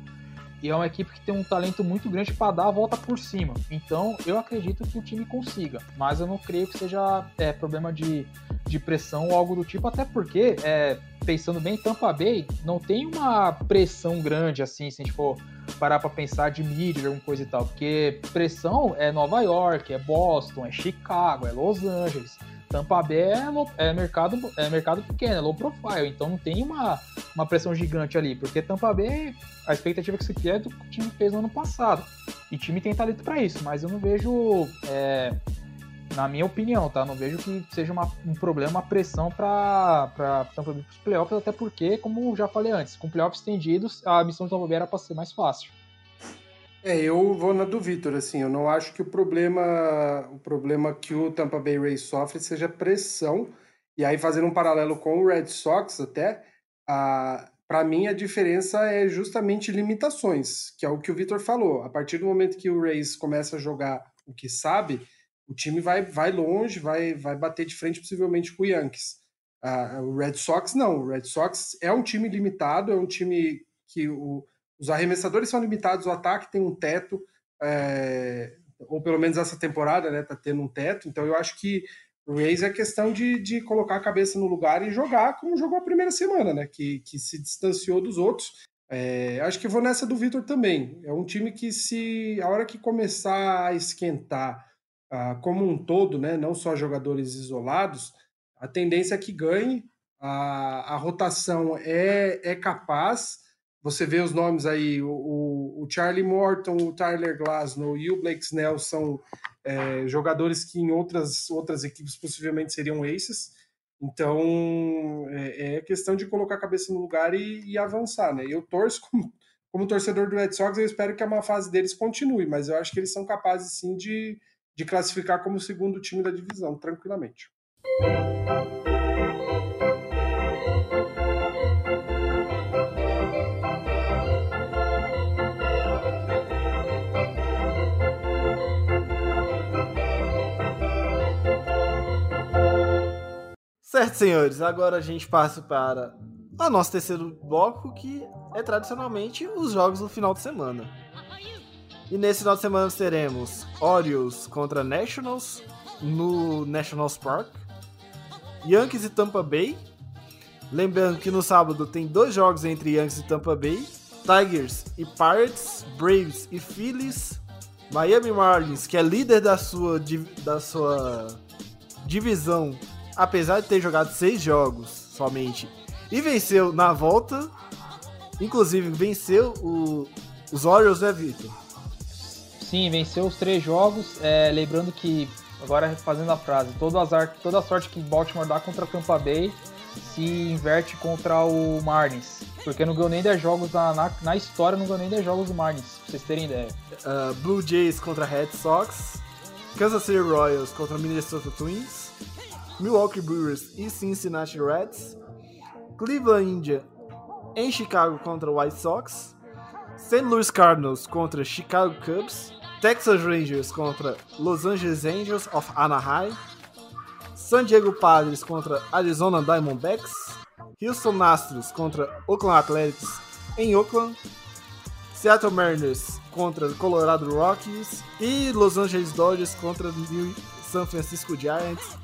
E é uma equipe que tem um talento muito grande para dar a volta por cima. Então, eu acredito que o time consiga. Mas eu não creio que seja é, problema de, de pressão ou algo do tipo, até porque, é, pensando bem, Tampa Bay não tem uma pressão grande assim, se a gente for parar para pensar de mídia, alguma coisa e tal. Porque pressão é Nova York, é Boston, é Chicago, é Los Angeles. Tampa Bay é, low, é, mercado, é mercado pequeno, é low profile, então não tem uma, uma pressão gigante ali, porque Tampa Bay, a expectativa que se cria é do que o time fez no ano passado. E time tem talento para isso, mas eu não vejo, é, na minha opinião, tá? Não vejo que seja uma, um problema, uma pressão para Tampa Bay para os playoffs, até porque, como já falei antes, com playoffs estendidos, a missão de Tampa Bay era para ser mais fácil. É, eu vou na do Vitor, assim, eu não acho que o problema, o problema que o Tampa Bay Rays sofre seja pressão, e aí fazendo um paralelo com o Red Sox até, para mim a diferença é justamente limitações, que é o que o Vitor falou, a partir do momento que o Rays começa a jogar o que sabe, o time vai, vai longe, vai, vai bater de frente possivelmente com o Yankees. o Red Sox não, o Red Sox é um time limitado, é um time que o os arremessadores são limitados, o ataque tem um teto, é, ou pelo menos essa temporada, né, tá tendo um teto. Então eu acho que o Rays é questão de, de colocar a cabeça no lugar e jogar como jogou a primeira semana, né, que, que se distanciou dos outros. É, acho que vou nessa do Vitor também. É um time que se a hora que começar a esquentar uh, como um todo, né, não só jogadores isolados, a tendência é que ganhe. A, a rotação é, é capaz você vê os nomes aí, o, o Charlie Morton, o Tyler Glasnow e o Blake Snell são é, jogadores que em outras, outras equipes possivelmente seriam aces. Então é, é questão de colocar a cabeça no lugar e, e avançar, né? Eu torço como, como torcedor do Red Sox, eu espero que a má fase deles continue, mas eu acho que eles são capazes sim de, de classificar como segundo time da divisão, tranquilamente. Certo, senhores, agora a gente passa para o nosso terceiro bloco, que é tradicionalmente os jogos do final de semana. E nesse final de semana teremos Orioles contra Nationals no Nationals Park, Yankees e Tampa Bay. Lembrando que no sábado tem dois jogos entre Yankees e Tampa Bay Tigers e Pirates, Braves e Phillies, Miami Marlins, que é líder da sua, da sua divisão, apesar de ter jogado seis jogos somente, e venceu na volta, inclusive venceu o, os Orioles, né, Vitor? Sim, venceu os três jogos. É, lembrando que, agora fazendo a frase, todo azar, toda a sorte que Baltimore dá contra Tampa Bay se inverte contra o Marlins. Porque não ganhou nem 10 jogos na, na, na, história, não ganhou nem 10 jogos do Marlins, pra vocês terem ideia. Uh, Blue Jays contra Red Sox, Kansas City Royals contra Minnesota Twins, Milwaukee Brewers e Cincinnati Reds, Cleveland India em Chicago contra White Sox, St. Louis Cardinals contra Chicago Cubs, Texas Rangers contra Los Angeles Angels of Anaheim, San Diego Padres contra Arizona Diamondbacks, Houston Astros contra Oakland Athletics em Oakland, Seattle Mariners contra Colorado Rockies. E Los Angeles Dodgers contra New San Francisco Giants.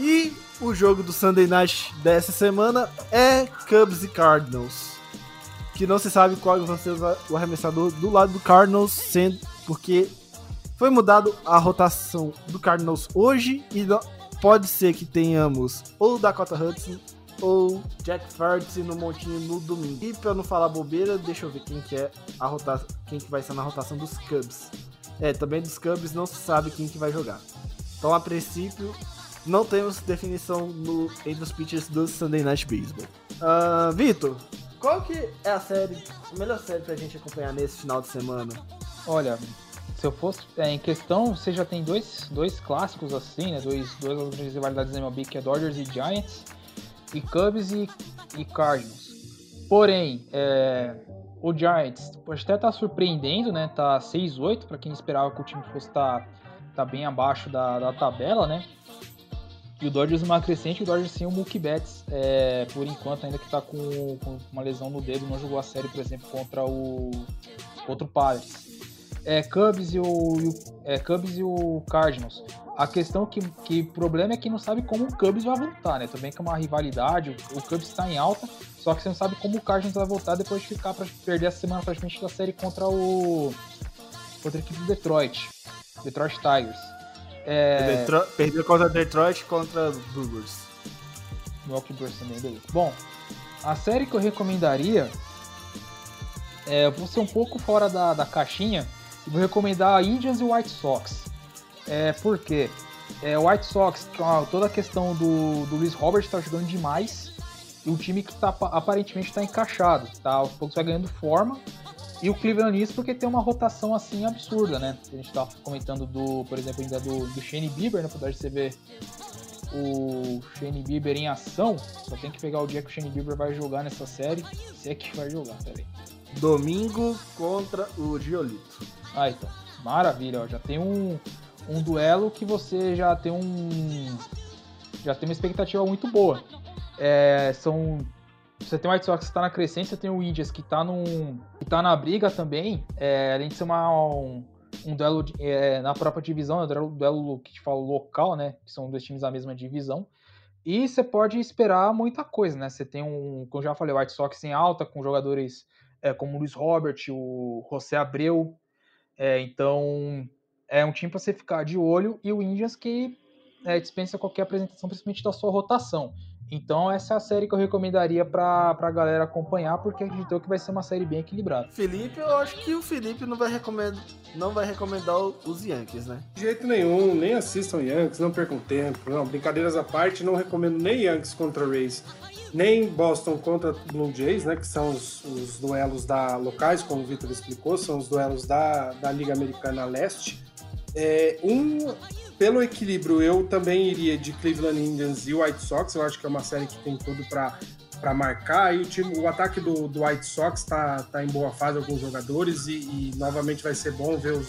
E o jogo do Sunday Night dessa semana é Cubs e Cardinals. Que não se sabe qual vai ser o arremessador do lado do Cardinals, sendo porque foi mudado a rotação do Cardinals hoje e pode ser que tenhamos ou Dakota Hudson ou Jack Flaherty no montinho no domingo. E para não falar bobeira, deixa eu ver quem que é a rotação, quem que vai ser na rotação dos Cubs. É, também dos Cubs não se sabe quem que vai jogar. Então, a princípio, não temos definição no, entre os pitchers do Sunday Night Baseball. Uh, Vitor, qual que é a série, a melhor série pra gente acompanhar nesse final de semana? Olha, se eu fosse é, em questão, você já tem dois, dois clássicos assim, né? Dois, duas grandes rivalidades da MLB, que é Dodgers e Giants, e Cubs e, e Cardinals. Porém, é, o Giants pode até estar tá surpreendendo, né? Tá 6-8 para quem esperava que o time fosse estar tá, tá bem abaixo da, da tabela, né? E o Dodgers uma crescente, o Dodgers sem o Mookie Betts, é, por enquanto ainda que está com, com, uma lesão no dedo, não jogou a série, por exemplo, contra o contra o Padres é, Cubs, e o, é, Cubs e o Cardinals. A questão que, que problema é que não sabe como o Cubs vai voltar, né? Também que é uma rivalidade, o, o Cubs está em alta, só que você não sabe como o Cardinals vai voltar depois de ficar para perder a semana praticamente da série contra o contra a equipe do Detroit, Detroit Tigers. É... Detro... Perdeu contra Detroit contra Brewers. Milwaukee Brewers também, beleza. Bom, a série que eu recomendaria é, vou ser um pouco fora da, da caixinha, e vou recomendar a Indians e o White Sox. É, por quê? É, o White Sox, toda a questão do, do Luiz Robert está jogando demais. E o time que tá, aparentemente está encaixado. Tá? Aos poucos vai ganhando forma. E o Cleveland Indians porque tem uma rotação assim absurda, né? A gente estava comentando do, por exemplo, ainda do, do Shane Bieber, né? Apesar de você ver o Shane Bieber em ação, só tem que pegar o dia que o Shane Bieber vai jogar nessa série. Se é que vai jogar, peraí. Domingo contra o Giolito. Ah, então. Maravilha, ó. Já tem um, um duelo que você já tem um. Já tem uma expectativa muito boa. É, são. Você tem o White Sox que está na crescente, você tem o Indians que está num, que tá na briga também. É, além de ser uma, um, um duelo de, é, na própria divisão, é um duelo, duelo que te falo local, né? Que são dois times da mesma divisão. E você pode esperar muita coisa, né? Você tem um, como eu já falei, o White Sox em alta, com jogadores é, como o Luiz Robert, o José Abreu, é, então, é um time para você ficar de olho e o Indians que é, dispensa qualquer apresentação, principalmente da sua rotação. Então, essa é a série que eu recomendaria para a galera acompanhar, porque acredito que vai ser uma série bem equilibrada. Felipe, eu acho que o Felipe não vai recomendar, não vai recomendar os Yankees, né? De jeito nenhum, nem assistam Yankees, não percam tempo. Não, brincadeiras à parte, não recomendo nem Yankees contra Rays nem Boston contra Blue Jays, né, que são os, os duelos da locais, como o Victor explicou, são os duelos da, da Liga Americana Leste. É, um, pelo equilíbrio, eu também iria de Cleveland Indians e White Sox. Eu acho que é uma série que tem tudo para marcar. E o, time, o ataque do, do White Sox está tá em boa fase, alguns jogadores, e, e novamente vai ser bom ver os,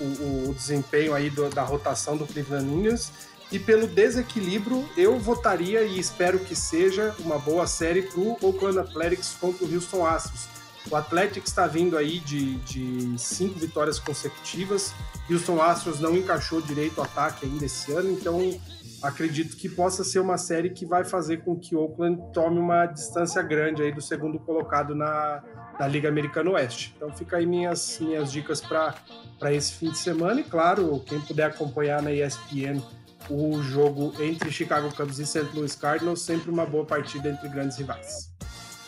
o, o, desempenho aí do, da rotação do Cleveland Indians. E pelo desequilíbrio, eu votaria e espero que seja uma boa série para o Oakland Athletics contra o Houston Astros. O Athletics está vindo aí de, de cinco vitórias consecutivas. Houston Astros não encaixou direito o ataque ainda esse ano, então acredito que possa ser uma série que vai fazer com que Oakland tome uma distância grande aí do segundo colocado na, na Liga Americana Oeste. Então fica aí minhas, minhas dicas para esse fim de semana e claro, quem puder acompanhar na ESPN o jogo entre Chicago Cubs e St. Louis Cardinals, sempre uma boa partida entre grandes rivais.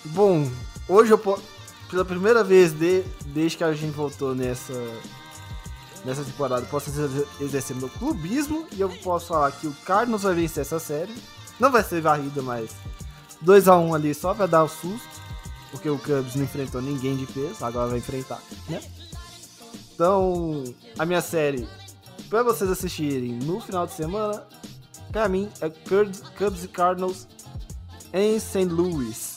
Bom, hoje eu pela primeira vez de, desde que a gente voltou nessa nessa temporada, posso exercer meu clubismo e eu posso falar que o Cardinals vai vencer essa série. Não vai ser varrida, mas 2 a 1 um ali só pra dar o susto, porque o Cubs não enfrentou ninguém de peso, agora vai enfrentar, né? Então, a minha série para vocês assistirem no final de semana, para mim é Cubs e Cardinals em St. Louis.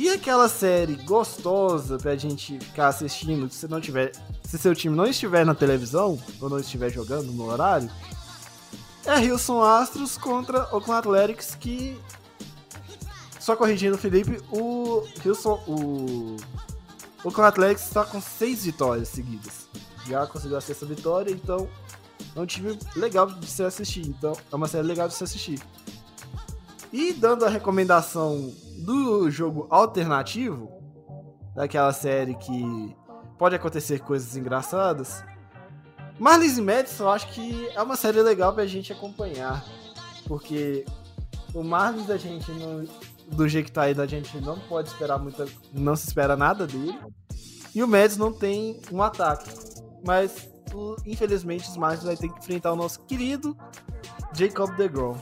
E aquela série gostosa pra gente ficar assistindo, se não tiver se seu time não estiver na televisão ou não estiver jogando no horário, é Houston Astros contra Oakland Athletics que só corrigindo o Felipe, o Houston, o Oakland Athletics está com seis vitórias seguidas. Já conseguiu a sexta vitória, então é um time legal de se assistir. Então é uma série legal de se assistir. E dando a recomendação do jogo alternativo, daquela série que pode acontecer coisas engraçadas. Marlins e Mets eu acho que é uma série legal pra gente acompanhar. Porque o Marlins a gente não, do jeito que tá aí, a gente não pode esperar muita. não se espera nada dele. E o Mets não tem um ataque. Mas infelizmente os Marlins vai ter que enfrentar o nosso querido Jacob DeGrom.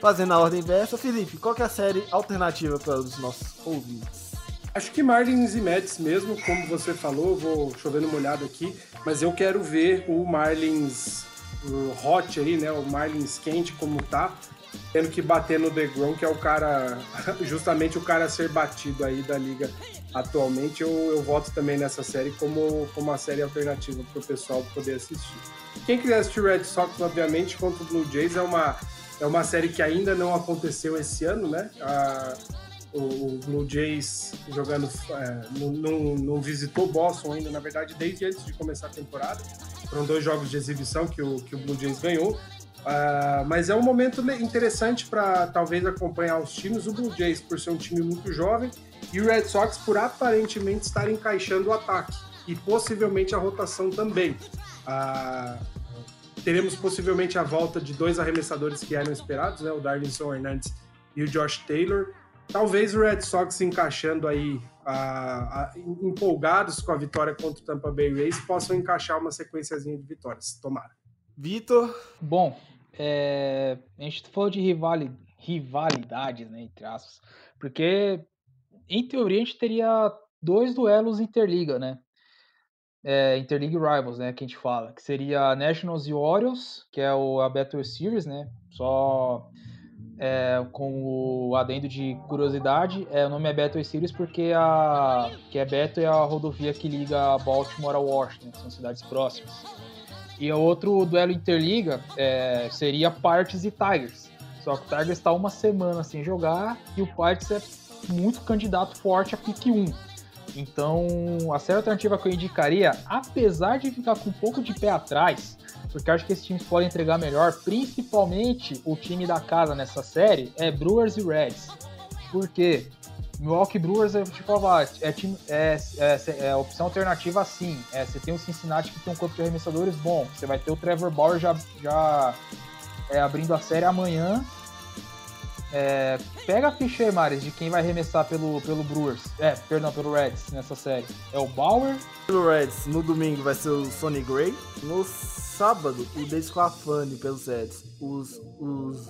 Fazendo a ordem inversa, Felipe, qual é a série alternativa para os nossos ouvintes? Acho que Marlins e Mets mesmo, como você falou, vou chovendo molhado aqui, mas eu quero ver o Marlins hot aí, né? O Marlins quente como tá, tendo que bater no DeGrom, que é o cara, justamente o cara a ser batido aí da liga atualmente. Eu, eu voto também nessa série como, como uma série alternativa para o pessoal poder assistir. Quem quiser assistir Red Sox, obviamente, contra o Blue Jays é uma, é uma série que ainda não aconteceu esse ano, né? A, o, Blue Jays jogando é, não, visitou Boston ainda, na verdade, desde antes de começar a temporada. Foram dois jogos de exibição que o, que o Blue Jays ganhou. Uh, mas é um momento interessante para talvez acompanhar os times. O Blue Jays, por ser um time muito jovem, e o Red Sox, por aparentemente estar encaixando o ataque e possivelmente a rotação também. Uh, teremos possivelmente a volta de dois arremessadores que eram esperados, né? o Darlinson Hernandes e o Josh Taylor. Talvez o Red Sox se encaixando aí, a, a, empolgados com a vitória contra o Tampa Bay Rays, possam encaixar uma sequenciazinha de vitórias. Tomara. Vitor? Bom, é, a gente falou de rivali, rivalidades, né, entre aspas, porque em teoria a gente teria dois duelos interliga, né? É, Interleague Rivals, né, que a gente fala, que seria Nationals e Orioles, que é o a Battle Series, né? Só é, com o adendo de curiosidade, é, o nome é Battle Series porque a que é Beto é a rodovia que liga Baltimore a Washington, que são cidades próximas. E o outro duelo interliga é, seria Parts e Tigers. Só que o Tigers está uma semana sem jogar e o Parts é muito candidato forte a pick 1. Então, a série alternativa que eu indicaria, apesar de ficar com um pouco de pé atrás, porque acho que esses times podem entregar melhor, principalmente o time da casa nessa série, é Brewers e Reds. Por quê? Milwaukee Brewers, te falar, é, é, é, é opção alternativa sim. É, você tem o Cincinnati que tem um corpo de arremessadores bom. Você vai ter o Trevor Bauer já, já é, abrindo a série amanhã. É, pega a ficha Maris, de quem vai arremessar pelo, pelo Brewers. É, perdão, pelo Reds nessa série. É o Bauer. Pelo Reds, no domingo vai ser o Sonny Gray. No sábado, o Desclafani pelos Reds. Os, os,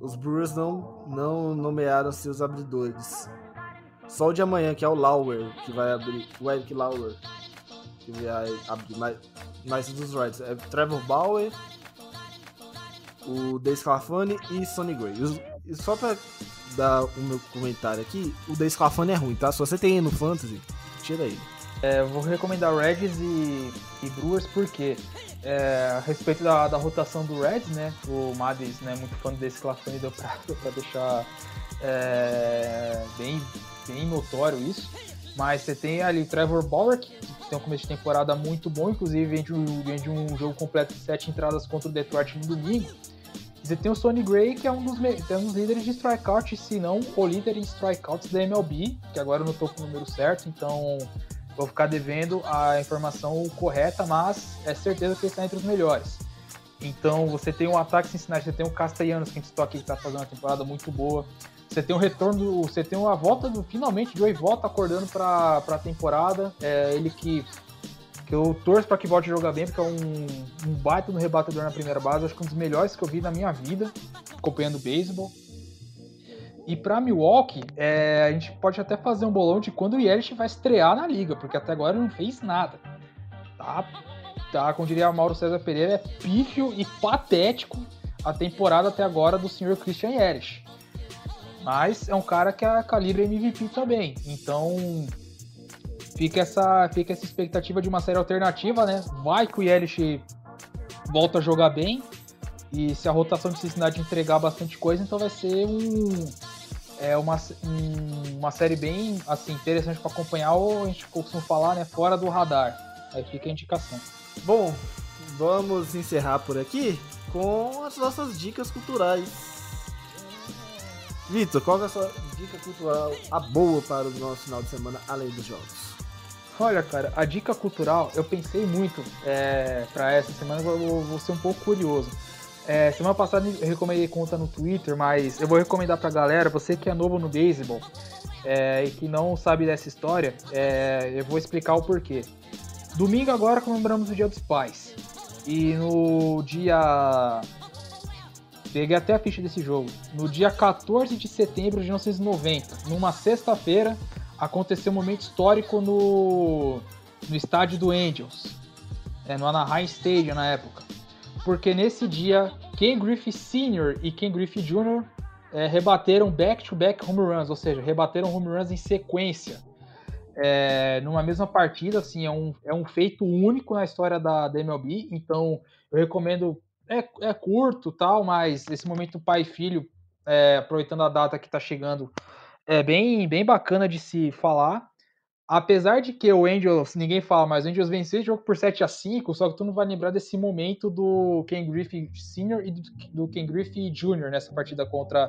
os Brewers não, não nomearam seus abridores. Só o de amanhã, que é o Lauer, que vai abrir. O Eric Lauer, que vai abrir mais, mais dos Reds. É Trevor Bauer, o Desclafani e Sonny Gray. E só pra dar o meu comentário aqui, o Desclafani é ruim, tá? Se você tem no Fantasy, tira ele. É, vou recomendar Reds e, e Brewers porque é, a respeito da, da, rotação do Reds, né? O Madis, né, muito fã desse Clafani, deu pra, deu pra deixar é, bem, bem notório isso. Mas você tem ali Trevor Bauer, que tem um começo de temporada muito bom, inclusive vem de um, vem de um jogo completo de sete entradas contra o Detroit no domingo. Você tem o Sonny Gray, que é um dos, é um dos líderes de strikeout, se não o líder em strikeouts da MLB, que agora eu não estou com o número certo, então vou ficar devendo a informação correta, mas é certeza que ele está entre os melhores. Então você tem um ataque Cincinnati, você tem o Castellanos, que a gente citou aqui, que está fazendo uma temporada muito boa. Você tem um retorno, você tem uma volta do finalmente Joey volta acordando para a temporada. É ele que que eu torço para que volte a jogar bem, porque é um, um baita no rebatedor na primeira base, acho que um dos melhores que eu vi na minha vida, acompanhando beisebol. E para Milwaukee, é, a gente pode até fazer um bolão de quando o Yelich vai estrear na liga, porque até agora não fez nada. Tá, tá como diria Mauro César Pereira, é pífio e patético a temporada até agora do senhor Christian Yelich. Mas é um cara que é calibre MVP também. Então fica essa, fica essa expectativa de uma série alternativa, né? Vai que o Yelich volta a jogar bem. E se a rotação de Cincinnati entregar bastante coisa, então vai ser um, é uma, um, uma série bem assim, interessante para acompanhar, ou a gente costuma falar, né? Fora do radar. Aí fica a indicação. Bom, vamos encerrar por aqui com as nossas dicas culturais. Vitor, qual é a sua dica cultural, a boa para o nosso final de semana, além dos jogos? Olha, cara, a dica cultural, eu pensei muito é, para essa semana, eu vou, vou, ser um pouco curioso. É, semana passada eu recomendei conta no Twitter, mas eu vou recomendar pra galera, você que é novo no beisebol é, e que não sabe dessa história, é, eu vou explicar o porquê. Domingo agora comemoramos o Dia dos Pais. E no dia Peguei até a ficha desse jogo. No dia 14 de setembro de 1990, numa sexta-feira, aconteceu um momento histórico no, no estádio do Angels, é, no Anaheim Stadium na época. Porque nesse dia, Ken Griffey Sr. e Ken Griffey Jr. É, rebateram back-to-back -back home runs, ou seja, rebateram home runs em sequência. É, numa mesma partida, assim, é um, é um feito único na história da, da MLB, então eu recomendo é, é curto tal, mas esse momento pai e filho, é, aproveitando a data que está chegando, é bem, bem bacana de se falar. Apesar de que o Angels, ninguém fala, mas o Angels venceu o jogo por 7 a 5 só que tu não vai lembrar desse momento do Ken Griffey Sr. e do, do Ken Griffey Jr. nessa partida contra,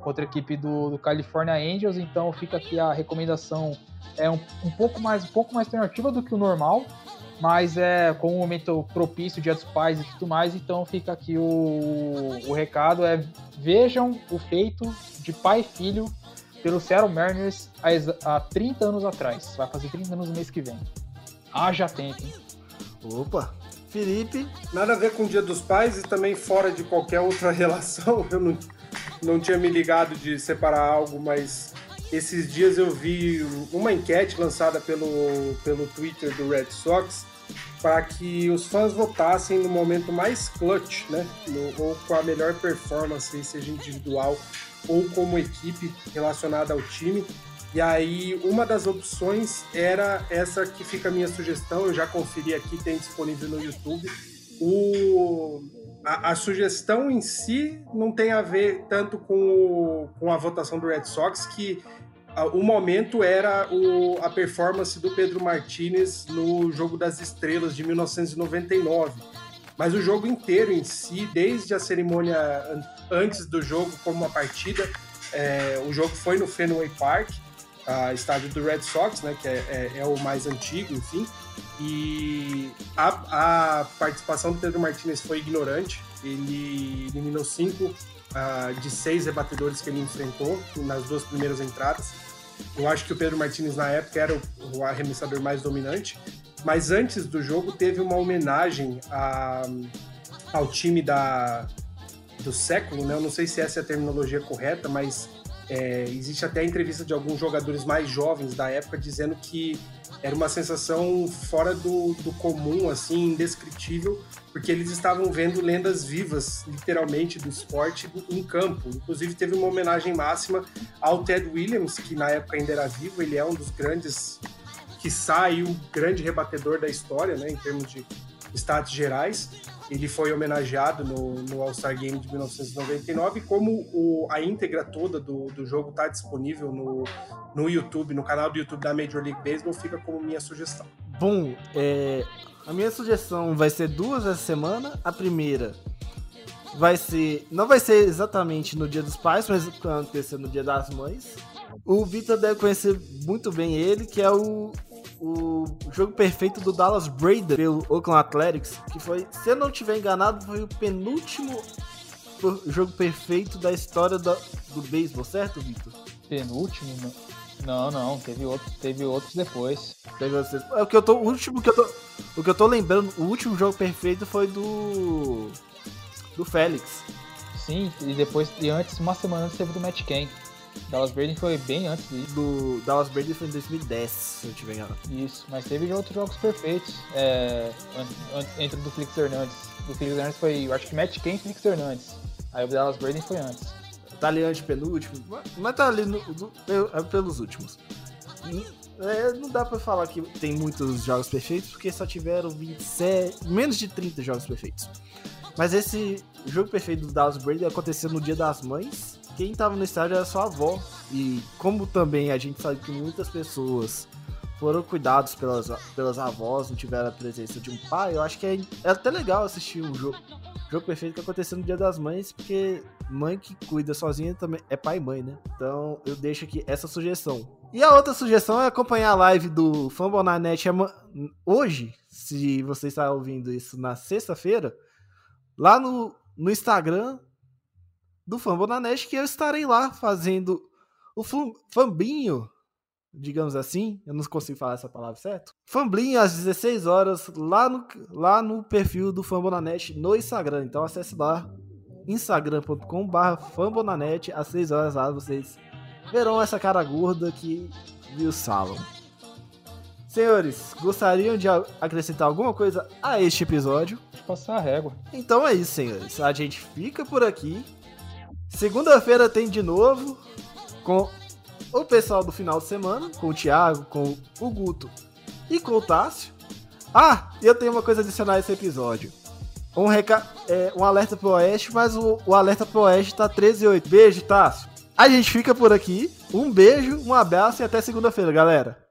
contra a equipe do, do California Angels. Então fica aqui a recomendação é um, um pouco mais um pouco mais alternativa do que o normal, mas é com um momento propício, Dia dos Pais e tudo mais, então fica aqui o, o recado, é vejam o feito de pai e filho pelo Seattle Mariners há, há 30 anos atrás. Vai fazer 30 anos no mês que vem. Haja tempo, hein? Opa! Felipe? Nada a ver com o Dia dos Pais e também fora de qualquer outra relação. Eu não, não tinha me ligado de separar algo, mas esses dias eu vi uma enquete lançada pelo, pelo Twitter do Red Sox para que os fãs votassem no momento mais clutch, né? No, ou com a melhor performance, seja individual ou como equipe relacionada ao time. E aí, uma das opções era essa que fica a minha sugestão, eu já conferi aqui, tem disponível no YouTube. O, a, a sugestão em si não tem a ver tanto com, o, com a votação do Red Sox, que o momento era o, a performance do Pedro Martinez no Jogo das Estrelas de 1999. Mas o jogo inteiro em si, desde a cerimônia antes do jogo, como uma partida, é, o jogo foi no Fenway Park, a estádio do Red Sox, né, que é, é, é o mais antigo, enfim. E a, a, participação do Pedro Martinez foi ignorante. Ele eliminou cinco uh, de seis rebatedores que ele enfrentou nas duas primeiras entradas. Eu acho que o Pedro Martinez na época era o, arremessador mais dominante, mas antes do jogo teve uma homenagem a, ao time da, do século, né? Eu não sei se essa é a terminologia correta, mas é, existe até a entrevista de alguns jogadores mais jovens da época dizendo que era uma sensação fora do, do comum, assim, indescritível, porque eles estavam vendo lendas vivas, literalmente, do esporte em campo. Inclusive, teve uma homenagem máxima ao Ted Williams, que na época ainda era vivo, ele é um dos grandes, que sai o grande rebatedor da história, né, em termos de status gerais. Ele foi homenageado no, no All-Star Game de 1999, como o, a íntegra toda do, do jogo está disponível no, no YouTube, no canal do YouTube da Major League Baseball, fica como minha sugestão. Bom, é, a minha sugestão vai ser duas essa semana. A primeira vai ser. Não vai ser exatamente no Dia dos Pais, mas vai acontecer no Dia das Mães. O Vitor deve conhecer muito bem ele, que é o, o jogo perfeito do Dallas Brader pelo Oakland Athletics, que foi, se eu não tiver enganado, foi o penúltimo jogo perfeito da história do, do beisebol, certo, Vitor? Penúltimo? Não, não, teve outros, teve outros depois. Teve outros, é o que eu tô, o último que eu tô, o que eu tô lembrando, o último jogo perfeito foi do do Félix. Sim, e depois e antes, uma semana antes teve do Matt Cain. Dallas Braden foi bem antes disso. Do Dallas Braden foi em 2010, se eu tiver enganado. Isso, mas teve outros jogos perfeitos. É, entre do Felix Hernandes. O Felix Hernandes foi, eu acho que Matt Cain e Felix Hernandes. Aí o Dallas Braden foi antes. Tá ali antes penúltimo, mas tá ali no, é pelos últimos. É, não dá pra falar que tem muitos jogos perfeitos, porque só tiveram 27, menos de 30 jogos perfeitos. Mas esse jogo perfeito do Dallas Braden aconteceu no Dia das Mães, quem tava no estádio era sua avó. E como também a gente sabe que muitas pessoas foram cuidados pelas, pelas avós, não tiveram a presença de um pai, eu acho que é, é até legal assistir um jogo, jogo perfeito que aconteceu no Dia das Mães, porque mãe que cuida sozinha também é pai e mãe, né? Então eu deixo aqui essa sugestão. E a outra sugestão é acompanhar a live do Fumble na Net hoje, se você está ouvindo isso na sexta-feira, lá no, no Instagram do Fambonanet que eu estarei lá fazendo o fambinho, digamos assim, eu não consigo falar essa palavra certo. Famblinho às 16 horas lá no, lá no perfil do Fambonanet no Instagram. Então acesse lá instagram.com/barra Fambonanet às 6 horas lá vocês verão essa cara gorda que viu Salom. Senhores, gostariam de acrescentar alguma coisa a este episódio? Passar a régua. Então é isso, senhores. A gente fica por aqui. Segunda-feira tem de novo com o pessoal do final de semana, com o Thiago, com o Guto e com o Tássio. Ah, e eu tenho uma coisa a adicionar a esse episódio. Um, reca... É, um alerta pro Oeste, mas o, o alerta pro Oeste tá 13 e 8. Beijo, Tássio. A gente fica por aqui. Um beijo, um abraço e até segunda-feira, galera.